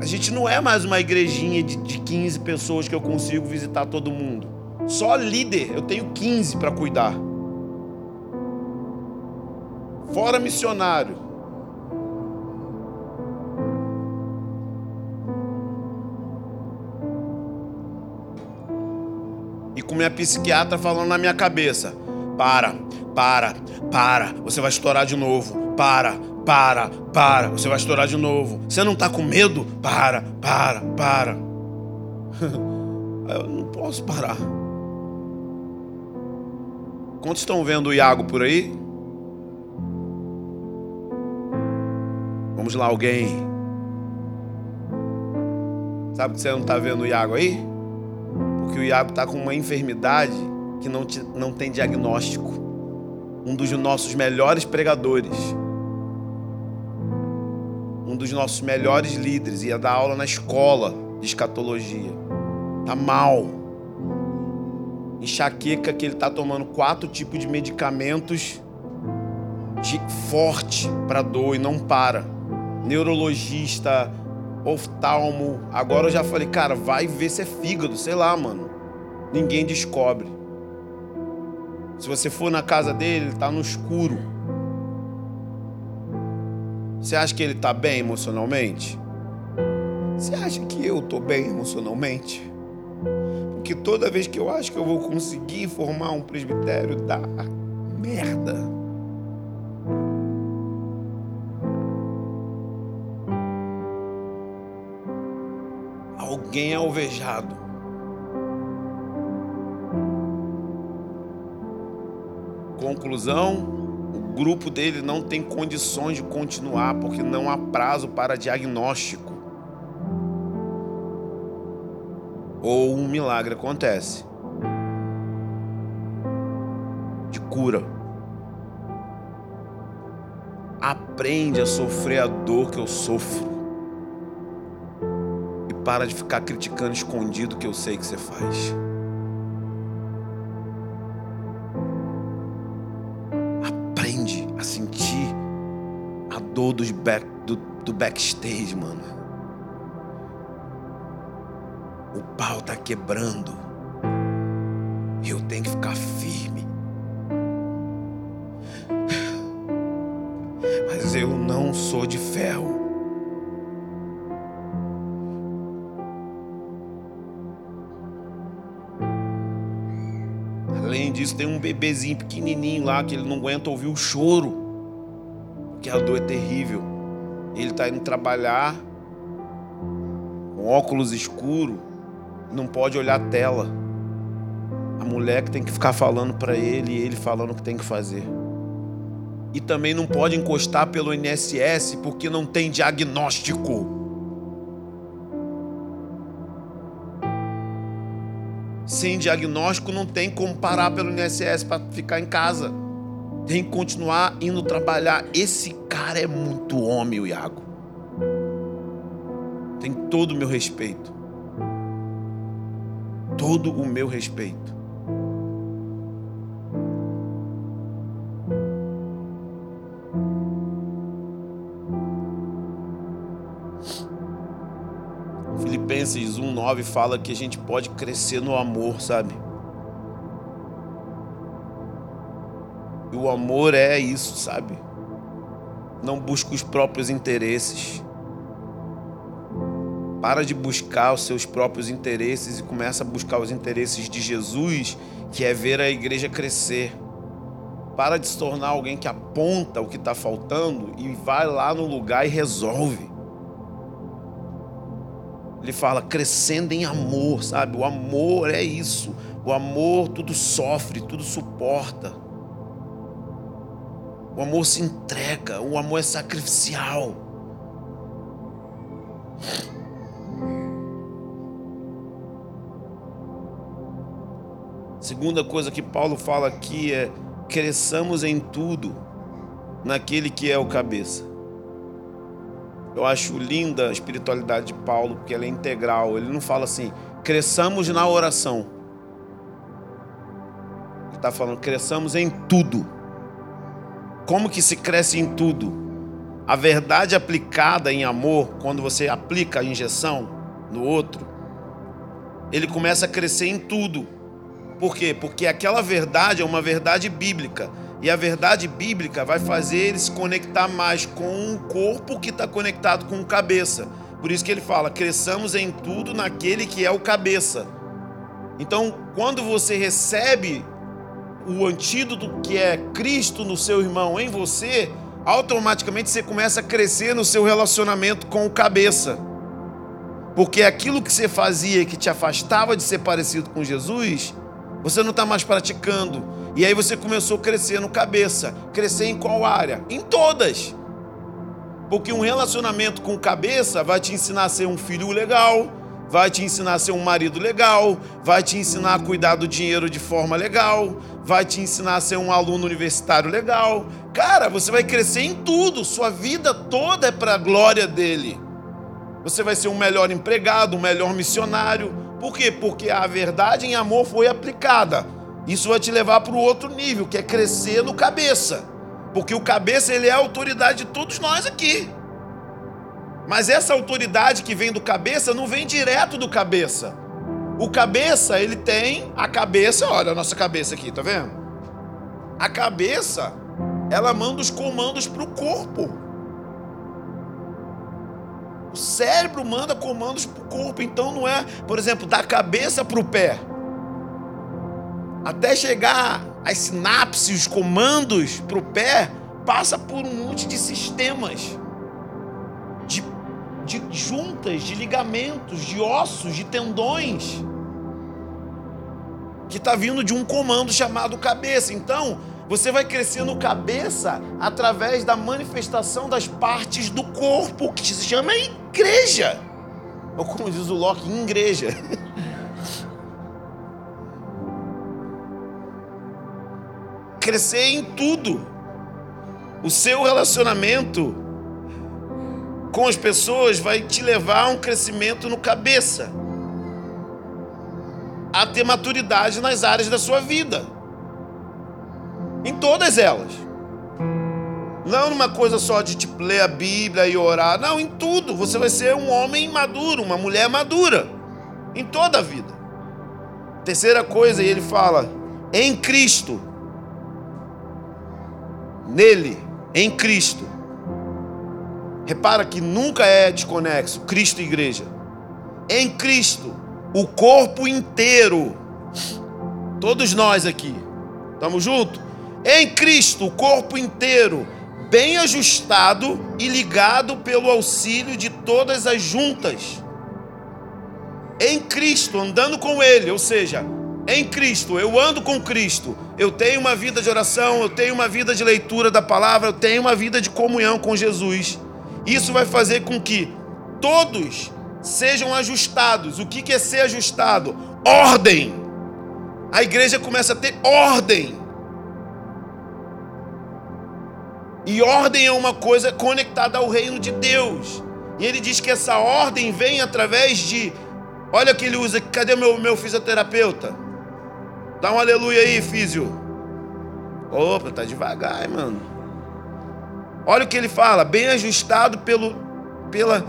A gente não é mais uma igrejinha de, de 15 pessoas que eu consigo visitar todo mundo. Só líder, eu tenho 15 para cuidar. Fora missionário. E com minha psiquiatra falando na minha cabeça: para, para, para, você vai estourar de novo. Para, para, para, você vai estourar de novo. Você não está com medo? Para, para, para. Eu não posso parar. Quantos estão vendo o Iago por aí? Vamos lá, alguém. Sabe que você não está vendo o Iago aí? Porque o Iago está com uma enfermidade que não, te, não tem diagnóstico. Um dos nossos melhores pregadores um dos nossos melhores líderes, ia dar aula na escola de escatologia. Tá mal. Enxaqueca que ele tá tomando quatro tipos de medicamentos de forte para dor e não para. Neurologista, oftalmo. Agora eu já falei, cara, vai ver se é fígado, sei lá, mano. Ninguém descobre. Se você for na casa dele, ele tá no escuro. Você acha que ele está bem emocionalmente? Você acha que eu estou bem emocionalmente? Porque toda vez que eu acho que eu vou conseguir formar um presbitério, dá merda. Alguém é alvejado. Conclusão: grupo dele não tem condições de continuar porque não há prazo para diagnóstico. Ou um milagre acontece de cura. Aprende a sofrer a dor que eu sofro. Para de ficar criticando escondido que eu sei que você faz. dor dos back, do, do backstage, mano. O pau tá quebrando. E eu tenho que ficar firme. mas eu não sou de ferro. Disso, tem um bebezinho pequenininho lá que ele não aguenta ouvir o choro, porque a dor é terrível. Ele está indo trabalhar com óculos escuros, não pode olhar a tela. A mulher que tem que ficar falando para ele e ele falando o que tem que fazer. E também não pode encostar pelo INSS porque não tem diagnóstico. Sem diagnóstico não tem como parar pelo INSS para ficar em casa. Tem que continuar indo trabalhar. Esse cara é muito homem, o Iago. Tem todo o meu respeito. Todo o meu respeito. Filipenses 1:9 fala que a gente pode crescer no amor, sabe? E o amor é isso, sabe? Não busca os próprios interesses. Para de buscar os seus próprios interesses e começa a buscar os interesses de Jesus, que é ver a igreja crescer. Para de se tornar alguém que aponta o que está faltando e vai lá no lugar e resolve. Ele fala crescendo em amor, sabe? O amor é isso. O amor tudo sofre, tudo suporta. O amor se entrega, o amor é sacrificial. Segunda coisa que Paulo fala aqui é: cresçamos em tudo naquele que é o cabeça. Eu acho linda a espiritualidade de Paulo, porque ela é integral. Ele não fala assim, cresçamos na oração. Ele está falando, cresçamos em tudo. Como que se cresce em tudo? A verdade aplicada em amor, quando você aplica a injeção no outro, ele começa a crescer em tudo. Por quê? Porque aquela verdade é uma verdade bíblica. E a verdade bíblica vai fazer ele se conectar mais com o corpo que está conectado com o cabeça. Por isso que ele fala: cresçamos em tudo naquele que é o cabeça. Então, quando você recebe o antídoto que é Cristo no seu irmão em você, automaticamente você começa a crescer no seu relacionamento com o cabeça. Porque aquilo que você fazia que te afastava de ser parecido com Jesus, você não está mais praticando. E aí você começou a crescer no cabeça. Crescer em qual área? Em todas. Porque um relacionamento com cabeça vai te ensinar a ser um filho legal, vai te ensinar a ser um marido legal, vai te ensinar a cuidar do dinheiro de forma legal, vai te ensinar a ser um aluno universitário legal. Cara, você vai crescer em tudo, sua vida toda é para a glória dele. Você vai ser um melhor empregado, um melhor missionário. Por quê? Porque a verdade em amor foi aplicada. Isso vai te levar para o outro nível, que é crescer no cabeça. Porque o cabeça ele é a autoridade de todos nós aqui. Mas essa autoridade que vem do cabeça não vem direto do cabeça. O cabeça, ele tem a cabeça, olha a nossa cabeça aqui, tá vendo? A cabeça, ela manda os comandos para o corpo. O cérebro manda comandos para o corpo, então não é, por exemplo, da cabeça para o pé até chegar às sinapses, os comandos para o pé, passa por um monte de sistemas, de, de juntas, de ligamentos, de ossos, de tendões, que está vindo de um comando chamado cabeça. Então, você vai crescer no cabeça através da manifestação das partes do corpo, que se chama igreja. Ou como diz o Locke, igreja. crescer em tudo. O seu relacionamento com as pessoas vai te levar a um crescimento no cabeça, a ter maturidade nas áreas da sua vida, em todas elas. Não numa coisa só de tipo ler a Bíblia e orar, não, em tudo. Você vai ser um homem maduro, uma mulher madura, em toda a vida. Terceira coisa, e ele fala, em Cristo nele, em Cristo. Repara que nunca é desconexo Cristo e igreja. Em Cristo, o corpo inteiro, todos nós aqui, estamos juntos? Em Cristo, o corpo inteiro, bem ajustado e ligado pelo auxílio de todas as juntas. Em Cristo, andando com Ele, ou seja, em Cristo, eu ando com Cristo, eu tenho uma vida de oração, eu tenho uma vida de leitura da palavra, eu tenho uma vida de comunhão com Jesus. Isso vai fazer com que todos sejam ajustados. O que é ser ajustado? Ordem. A igreja começa a ter ordem. E ordem é uma coisa conectada ao reino de Deus. E ele diz que essa ordem vem através de. Olha que ele usa. Cadê meu, meu fisioterapeuta? Dá um aleluia aí, físio. Opa, tá devagar, mano. Olha o que ele fala, bem ajustado pelo pela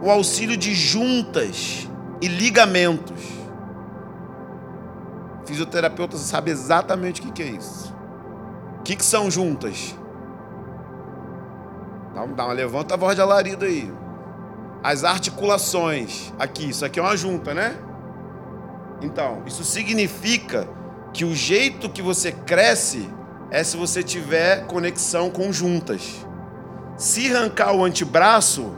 o auxílio de juntas e ligamentos. Fisioterapeuta sabe exatamente o que é isso. O que, que são juntas? Dá, uma levanta a voz de alarido aí. As articulações. Aqui, isso aqui é uma junta, né? Então, isso significa que o jeito que você cresce é se você tiver conexão com juntas. Se arrancar o antebraço,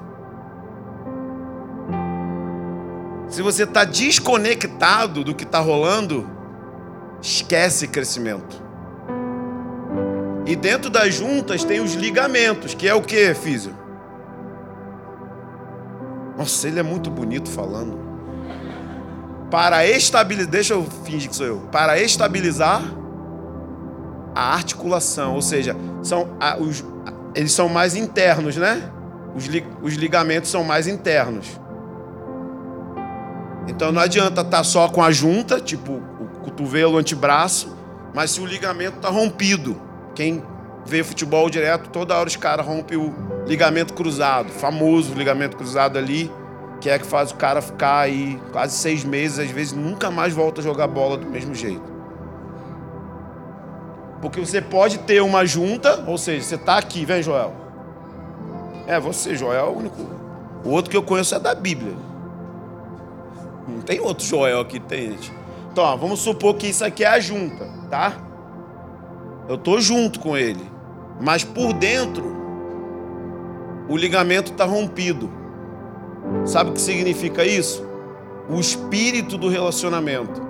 se você está desconectado do que está rolando, esquece crescimento. E dentro das juntas tem os ligamentos, que é o que, Físio? Nossa, ele é muito bonito falando para estabilizar, deixa eu fingir que sou eu, para estabilizar a articulação, ou seja, são a, os, eles são mais internos, né? Os, li, os ligamentos são mais internos. Então não adianta estar tá só com a junta, tipo o cotovelo, o antebraço, mas se o ligamento está rompido, quem vê futebol direto, toda hora os caras rompem o ligamento cruzado, famoso ligamento cruzado ali que é que faz o cara ficar aí quase seis meses, às vezes nunca mais volta a jogar bola do mesmo jeito. Porque você pode ter uma junta, ou seja, você está aqui, vem Joel. É, você, Joel, é o único. O outro que eu conheço é da Bíblia. Não tem outro Joel aqui, tem, gente. Então, ó, vamos supor que isso aqui é a junta, tá? Eu estou junto com ele. Mas por dentro, o ligamento está rompido. Sabe o que significa isso? O espírito do relacionamento.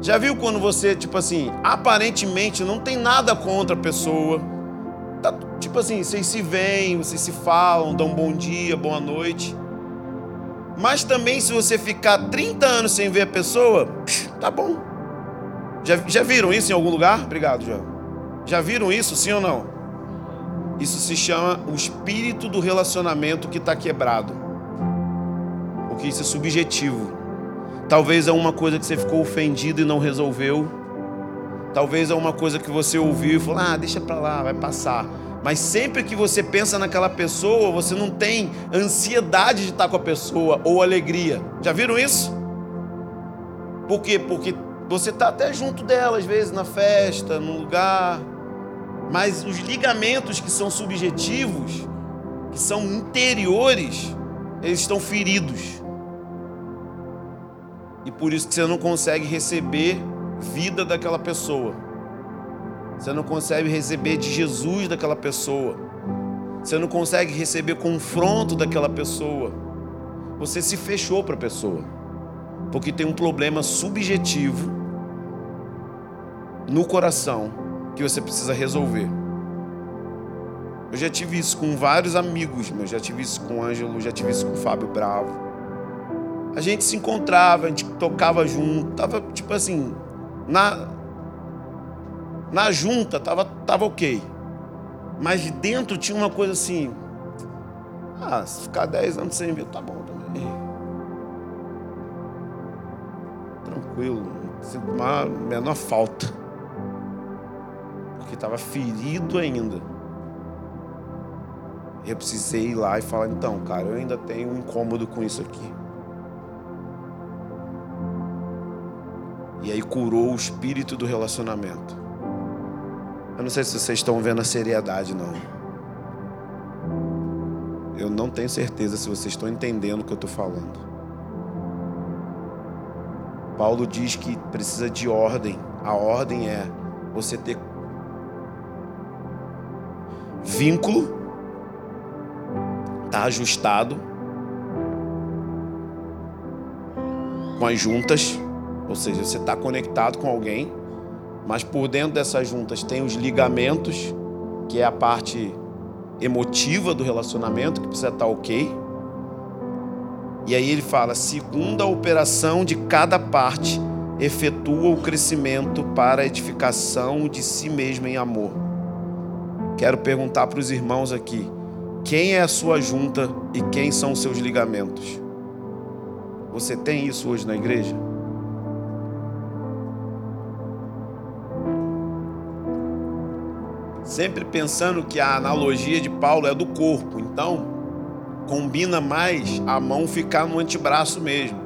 Já viu quando você, tipo assim, aparentemente não tem nada contra a pessoa, tá, tipo assim, vocês se veem, vocês se falam, dão bom dia, boa noite. Mas também, se você ficar 30 anos sem ver a pessoa, tá bom. Já, já viram isso em algum lugar? Obrigado, João. Já viram isso, sim ou não? Isso se chama o espírito do relacionamento que está quebrado porque isso é subjetivo. Talvez é uma coisa que você ficou ofendido e não resolveu. Talvez é uma coisa que você ouviu e falou: ah, deixa para lá, vai passar. Mas sempre que você pensa naquela pessoa, você não tem ansiedade de estar com a pessoa ou alegria. Já viram isso? Por quê? Porque você está até junto dela, às vezes na festa, num lugar. Mas os ligamentos que são subjetivos, que são interiores, eles estão feridos. E por isso que você não consegue receber vida daquela pessoa. Você não consegue receber de Jesus daquela pessoa. Você não consegue receber confronto daquela pessoa. Você se fechou para a pessoa. Porque tem um problema subjetivo no coração que você precisa resolver. Eu já tive isso com vários amigos, eu já tive isso com o Ângelo, já tive isso com o Fábio Bravo a gente se encontrava, a gente tocava junto, tava tipo assim, na na junta tava tava OK. Mas de dentro tinha uma coisa assim, ah, se ficar 10 anos sem ver, tá bom Tranquilo, sinto uma menor falta. Porque estava ferido ainda. Eu precisei ir lá e falar, então, cara, eu ainda tenho um incômodo com isso aqui. E aí curou o espírito do relacionamento. Eu não sei se vocês estão vendo a seriedade, não. Eu não tenho certeza se vocês estão entendendo o que eu estou falando. Paulo diz que precisa de ordem. A ordem é você ter vínculo, tá ajustado com as juntas, ou seja, você está conectado com alguém, mas por dentro dessas juntas tem os ligamentos, que é a parte emotiva do relacionamento, que precisa estar ok. E aí ele fala: segundo a operação de cada parte, efetua o crescimento para a edificação de si mesmo em amor. Quero perguntar para os irmãos aqui: quem é a sua junta e quem são os seus ligamentos? Você tem isso hoje na igreja? sempre pensando que a analogia de Paulo é do corpo, então combina mais a mão ficar no antebraço mesmo.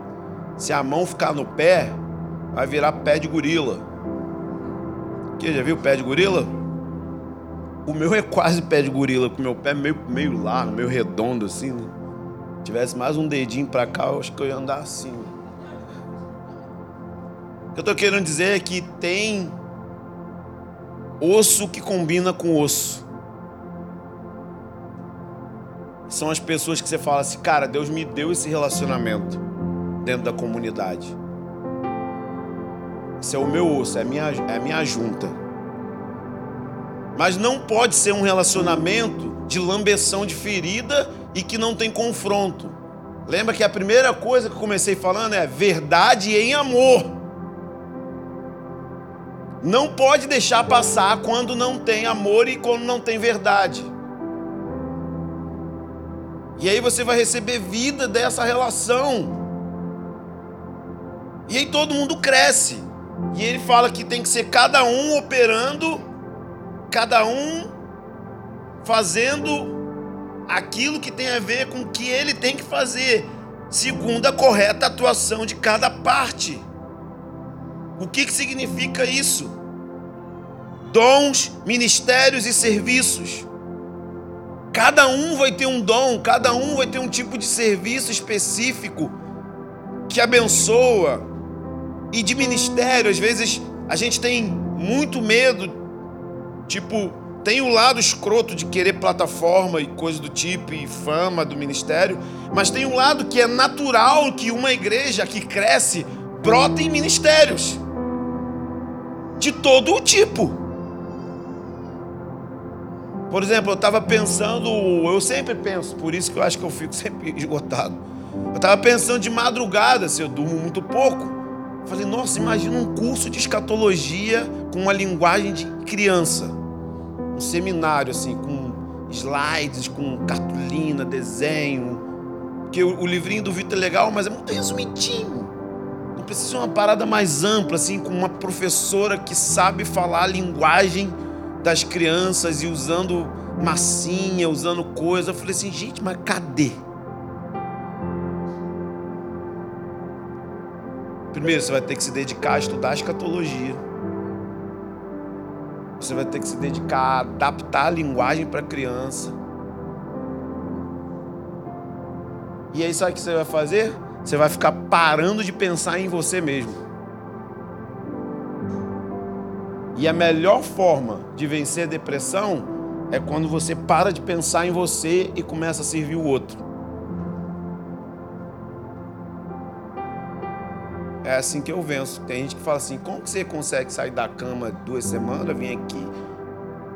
Se a mão ficar no pé, vai virar pé de gorila. Que já viu pé de gorila? O meu é quase pé de gorila, com o meu pé meio, meio largo, meio redondo assim. Né? Se tivesse mais um dedinho para cá, eu acho que eu ia andar assim. O que eu estou querendo dizer é que tem osso que combina com osso. São as pessoas que você fala assim, cara, Deus me deu esse relacionamento dentro da comunidade. Esse é o meu osso, é a minha, é a minha junta. Mas não pode ser um relacionamento de lambeção de ferida e que não tem confronto. Lembra que a primeira coisa que eu comecei falando é verdade em amor. Não pode deixar passar quando não tem amor e quando não tem verdade. E aí você vai receber vida dessa relação. E aí todo mundo cresce. E ele fala que tem que ser cada um operando, cada um fazendo aquilo que tem a ver com o que ele tem que fazer, segundo a correta atuação de cada parte. O que, que significa isso? Dons, ministérios e serviços. Cada um vai ter um dom, cada um vai ter um tipo de serviço específico que abençoa. E de ministério, às vezes a gente tem muito medo, tipo, tem o lado escroto de querer plataforma e coisa do tipo, e fama do ministério, mas tem um lado que é natural que uma igreja que cresce brota em ministérios de todo o tipo. Por exemplo, eu estava pensando, eu sempre penso, por isso que eu acho que eu fico sempre esgotado. Eu estava pensando de madrugada, se eu durmo muito pouco. falei, nossa, imagina um curso de escatologia com uma linguagem de criança. Um seminário, assim, com slides, com cartolina, desenho. Porque o, o livrinho do Vitor é legal, mas é muito resumidinho precisa ser uma parada mais ampla, assim, com uma professora que sabe falar a linguagem das crianças e usando massinha, usando coisa. Eu falei assim, gente, mas cadê? Primeiro, você vai ter que se dedicar a estudar escatologia. Você vai ter que se dedicar a adaptar a linguagem para a criança. E aí, sabe o que você vai fazer? você vai ficar parando de pensar em você mesmo. E a melhor forma de vencer a depressão é quando você para de pensar em você e começa a servir o outro. É assim que eu venço. Tem gente que fala assim: como que você consegue sair da cama duas semanas, vir aqui?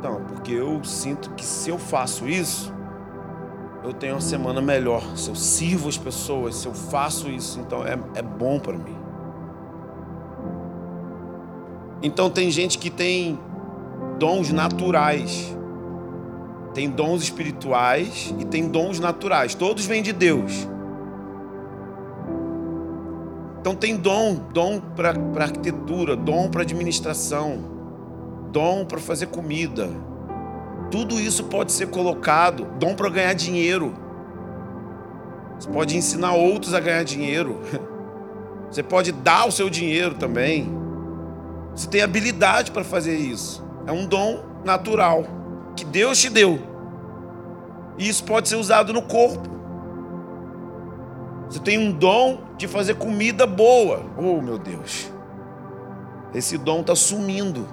Não, porque eu sinto que se eu faço isso, eu tenho uma semana melhor. Se eu sirvo as pessoas, se eu faço isso, então é, é bom para mim. Então tem gente que tem dons naturais, tem dons espirituais e tem dons naturais. Todos vêm de Deus. Então tem dom, dom para arquitetura, dom para administração, dom para fazer comida, tudo isso pode ser colocado, dom para ganhar dinheiro. Você pode ensinar outros a ganhar dinheiro. Você pode dar o seu dinheiro também. Você tem habilidade para fazer isso. É um dom natural que Deus te deu. E isso pode ser usado no corpo. Você tem um dom de fazer comida boa. Oh, meu Deus. Esse dom está sumindo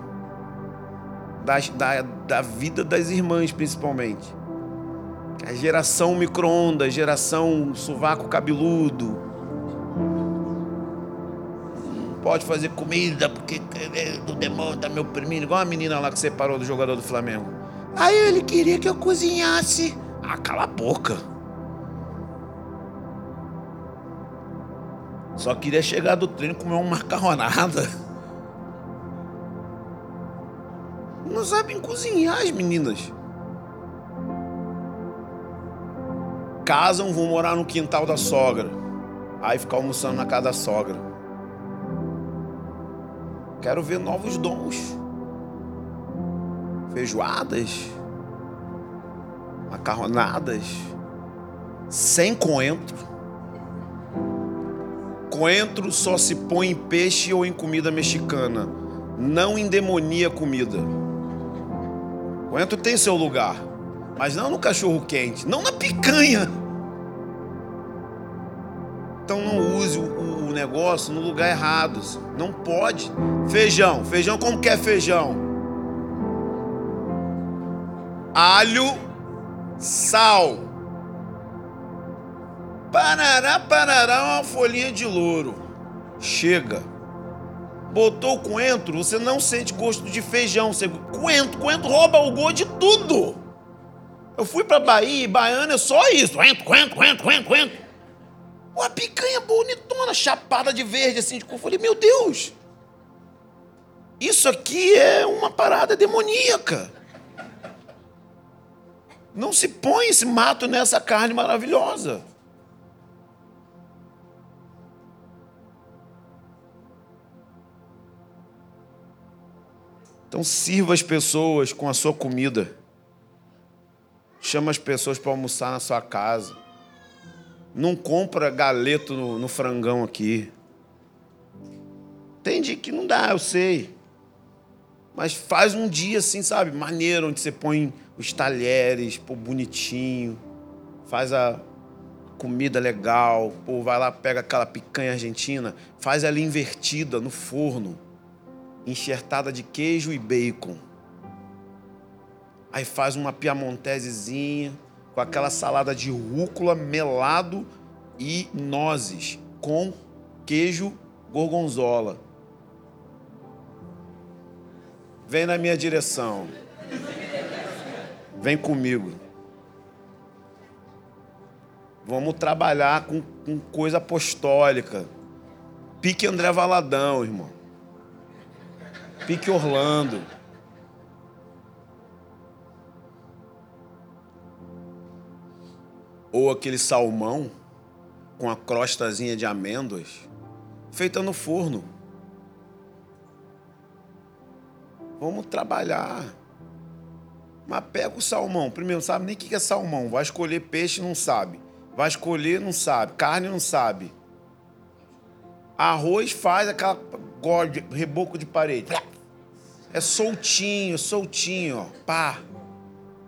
da, da, da vida das irmãs, principalmente. A geração micro-ondas, geração sovaco cabeludo. Pode fazer comida porque o demônio está me oprimindo. Igual a menina lá que separou do jogador do Flamengo. Aí ele queria que eu cozinhasse. Ah, cala a boca. Só queria chegar do treino e comer uma macarronada. Não sabem cozinhar as meninas. Casam, vão morar no quintal da sogra. Aí ficar almoçando na casa da sogra. Quero ver novos dons. Feijoadas. Macarronadas. Sem coentro. Coentro só se põe em peixe ou em comida mexicana. Não endemonia comida. Coentro tem seu lugar, mas não no cachorro quente, não na picanha. Então não use o, o negócio no lugar errado. Não pode. Feijão, feijão como que é feijão? Alho, sal. Parará, parará, uma folhinha de louro. Chega. Botou coentro, você não sente gosto de feijão. Você... Coentro, coentro rouba o gosto de tudo. Eu fui pra Bahia e baiana é só isso. Coentro, coentro, coentro, coentro, coentro. Uma picanha bonitona, chapada de verde, assim, de cor. Eu falei, meu Deus. Isso aqui é uma parada demoníaca. Não se põe esse mato nessa carne maravilhosa. Então sirva as pessoas com a sua comida. Chama as pessoas para almoçar na sua casa. Não compra galeto no, no frangão aqui. Tem dia que não dá, eu sei. Mas faz um dia assim, sabe? Maneiro, onde você põe os talheres, pô, bonitinho. Faz a comida legal. Pô, vai lá, pega aquela picanha argentina, faz ela invertida no forno enxertada de queijo e bacon. Aí faz uma piamontesezinha com aquela salada de rúcula, melado e nozes com queijo gorgonzola. Vem na minha direção. Vem comigo. Vamos trabalhar com, com coisa apostólica. Pique André Valadão, irmão. Pique Orlando. Ou aquele salmão com a crostazinha de amêndoas feita no forno. Vamos trabalhar. Mas pega o salmão. Primeiro, sabe nem o que é salmão. Vai escolher peixe, não sabe. Vai escolher, não sabe. Carne, não sabe. Arroz faz aquela reboco de parede. É soltinho, soltinho, ó. Pá.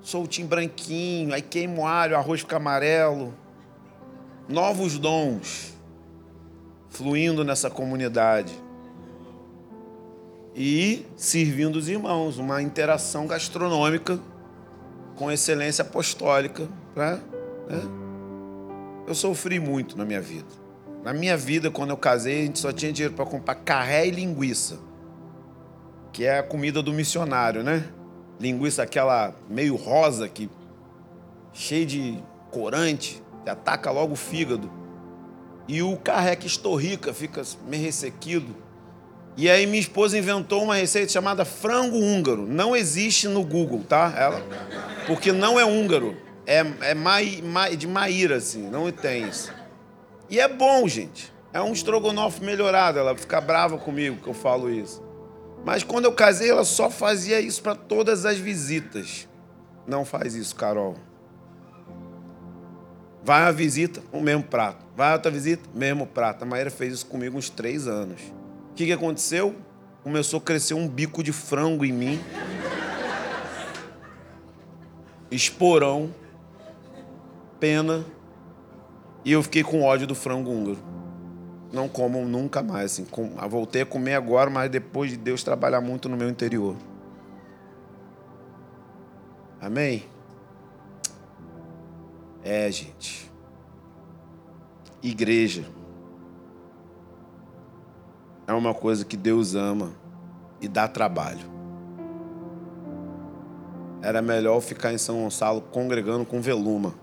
Soltinho, branquinho. Aí queima o alho, o arroz fica amarelo. Novos dons fluindo nessa comunidade. E servindo os irmãos. Uma interação gastronômica com excelência apostólica. Né? Eu sofri muito na minha vida. Na minha vida, quando eu casei, a gente só tinha dinheiro para comprar carré e linguiça que é a comida do missionário, né? Linguiça aquela meio rosa que cheio de corante, que ataca logo o fígado. E o carré que estorrica, fica meio ressequido. E aí minha esposa inventou uma receita chamada frango húngaro. Não existe no Google, tá? Ela, porque não é húngaro. É, é mai, mai, de Maíra, assim. Não tem isso. E é bom, gente. É um estrogonofe melhorado. Ela fica brava comigo que eu falo isso. Mas quando eu casei, ela só fazia isso para todas as visitas. Não faz isso, Carol. Vai uma visita, o mesmo prato. Vai outra visita, mesmo prato. A Maíra fez isso comigo uns três anos. O que, que aconteceu? Começou a crescer um bico de frango em mim. Esporão. pena e eu fiquei com ódio do frango húngaro. Não como nunca mais. Assim, com, voltei a comer agora, mas depois de Deus trabalhar muito no meu interior. Amém? É, gente. Igreja é uma coisa que Deus ama e dá trabalho. Era melhor ficar em São Gonçalo congregando com Veluma,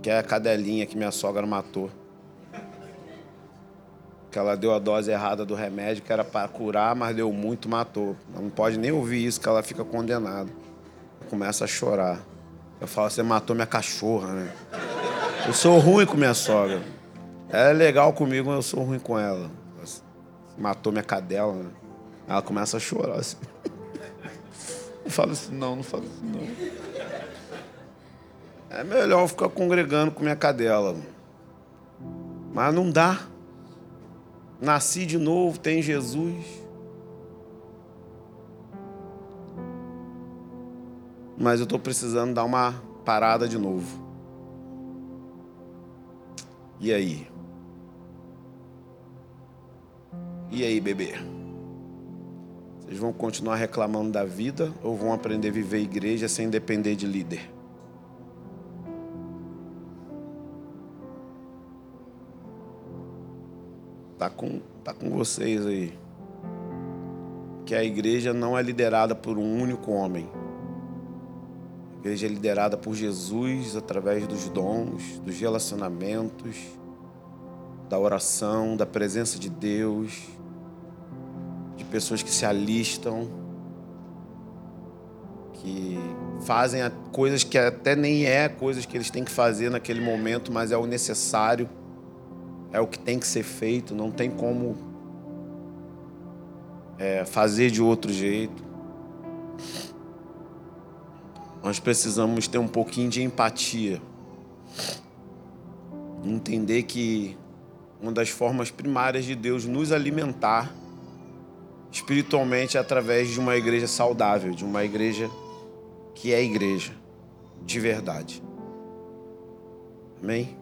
que é a cadelinha que minha sogra matou. Que ela deu a dose errada do remédio, que era para curar, mas deu muito, matou. Ela não pode nem ouvir isso, que ela fica condenada. Começa a chorar. Eu falo, você matou minha cachorra, né? Eu sou ruim com minha sogra. Ela é legal comigo, mas eu sou ruim com ela. Matou minha cadela, né? Ela começa a chorar assim. Não fala assim, não, não fala assim, não. É melhor ficar congregando com minha cadela. Mas não dá. Nasci de novo, tem Jesus. Mas eu estou precisando dar uma parada de novo. E aí? E aí, bebê? Vocês vão continuar reclamando da vida ou vão aprender a viver igreja sem depender de líder? Tá com, tá com vocês aí. Que a igreja não é liderada por um único homem. A igreja é liderada por Jesus através dos dons, dos relacionamentos, da oração, da presença de Deus de pessoas que se alistam, que fazem coisas que até nem é coisas que eles têm que fazer naquele momento, mas é o necessário, é o que tem que ser feito, não tem como é, fazer de outro jeito. Nós precisamos ter um pouquinho de empatia, entender que uma das formas primárias de Deus nos alimentar espiritualmente através de uma igreja saudável, de uma igreja que é igreja de verdade. Amém?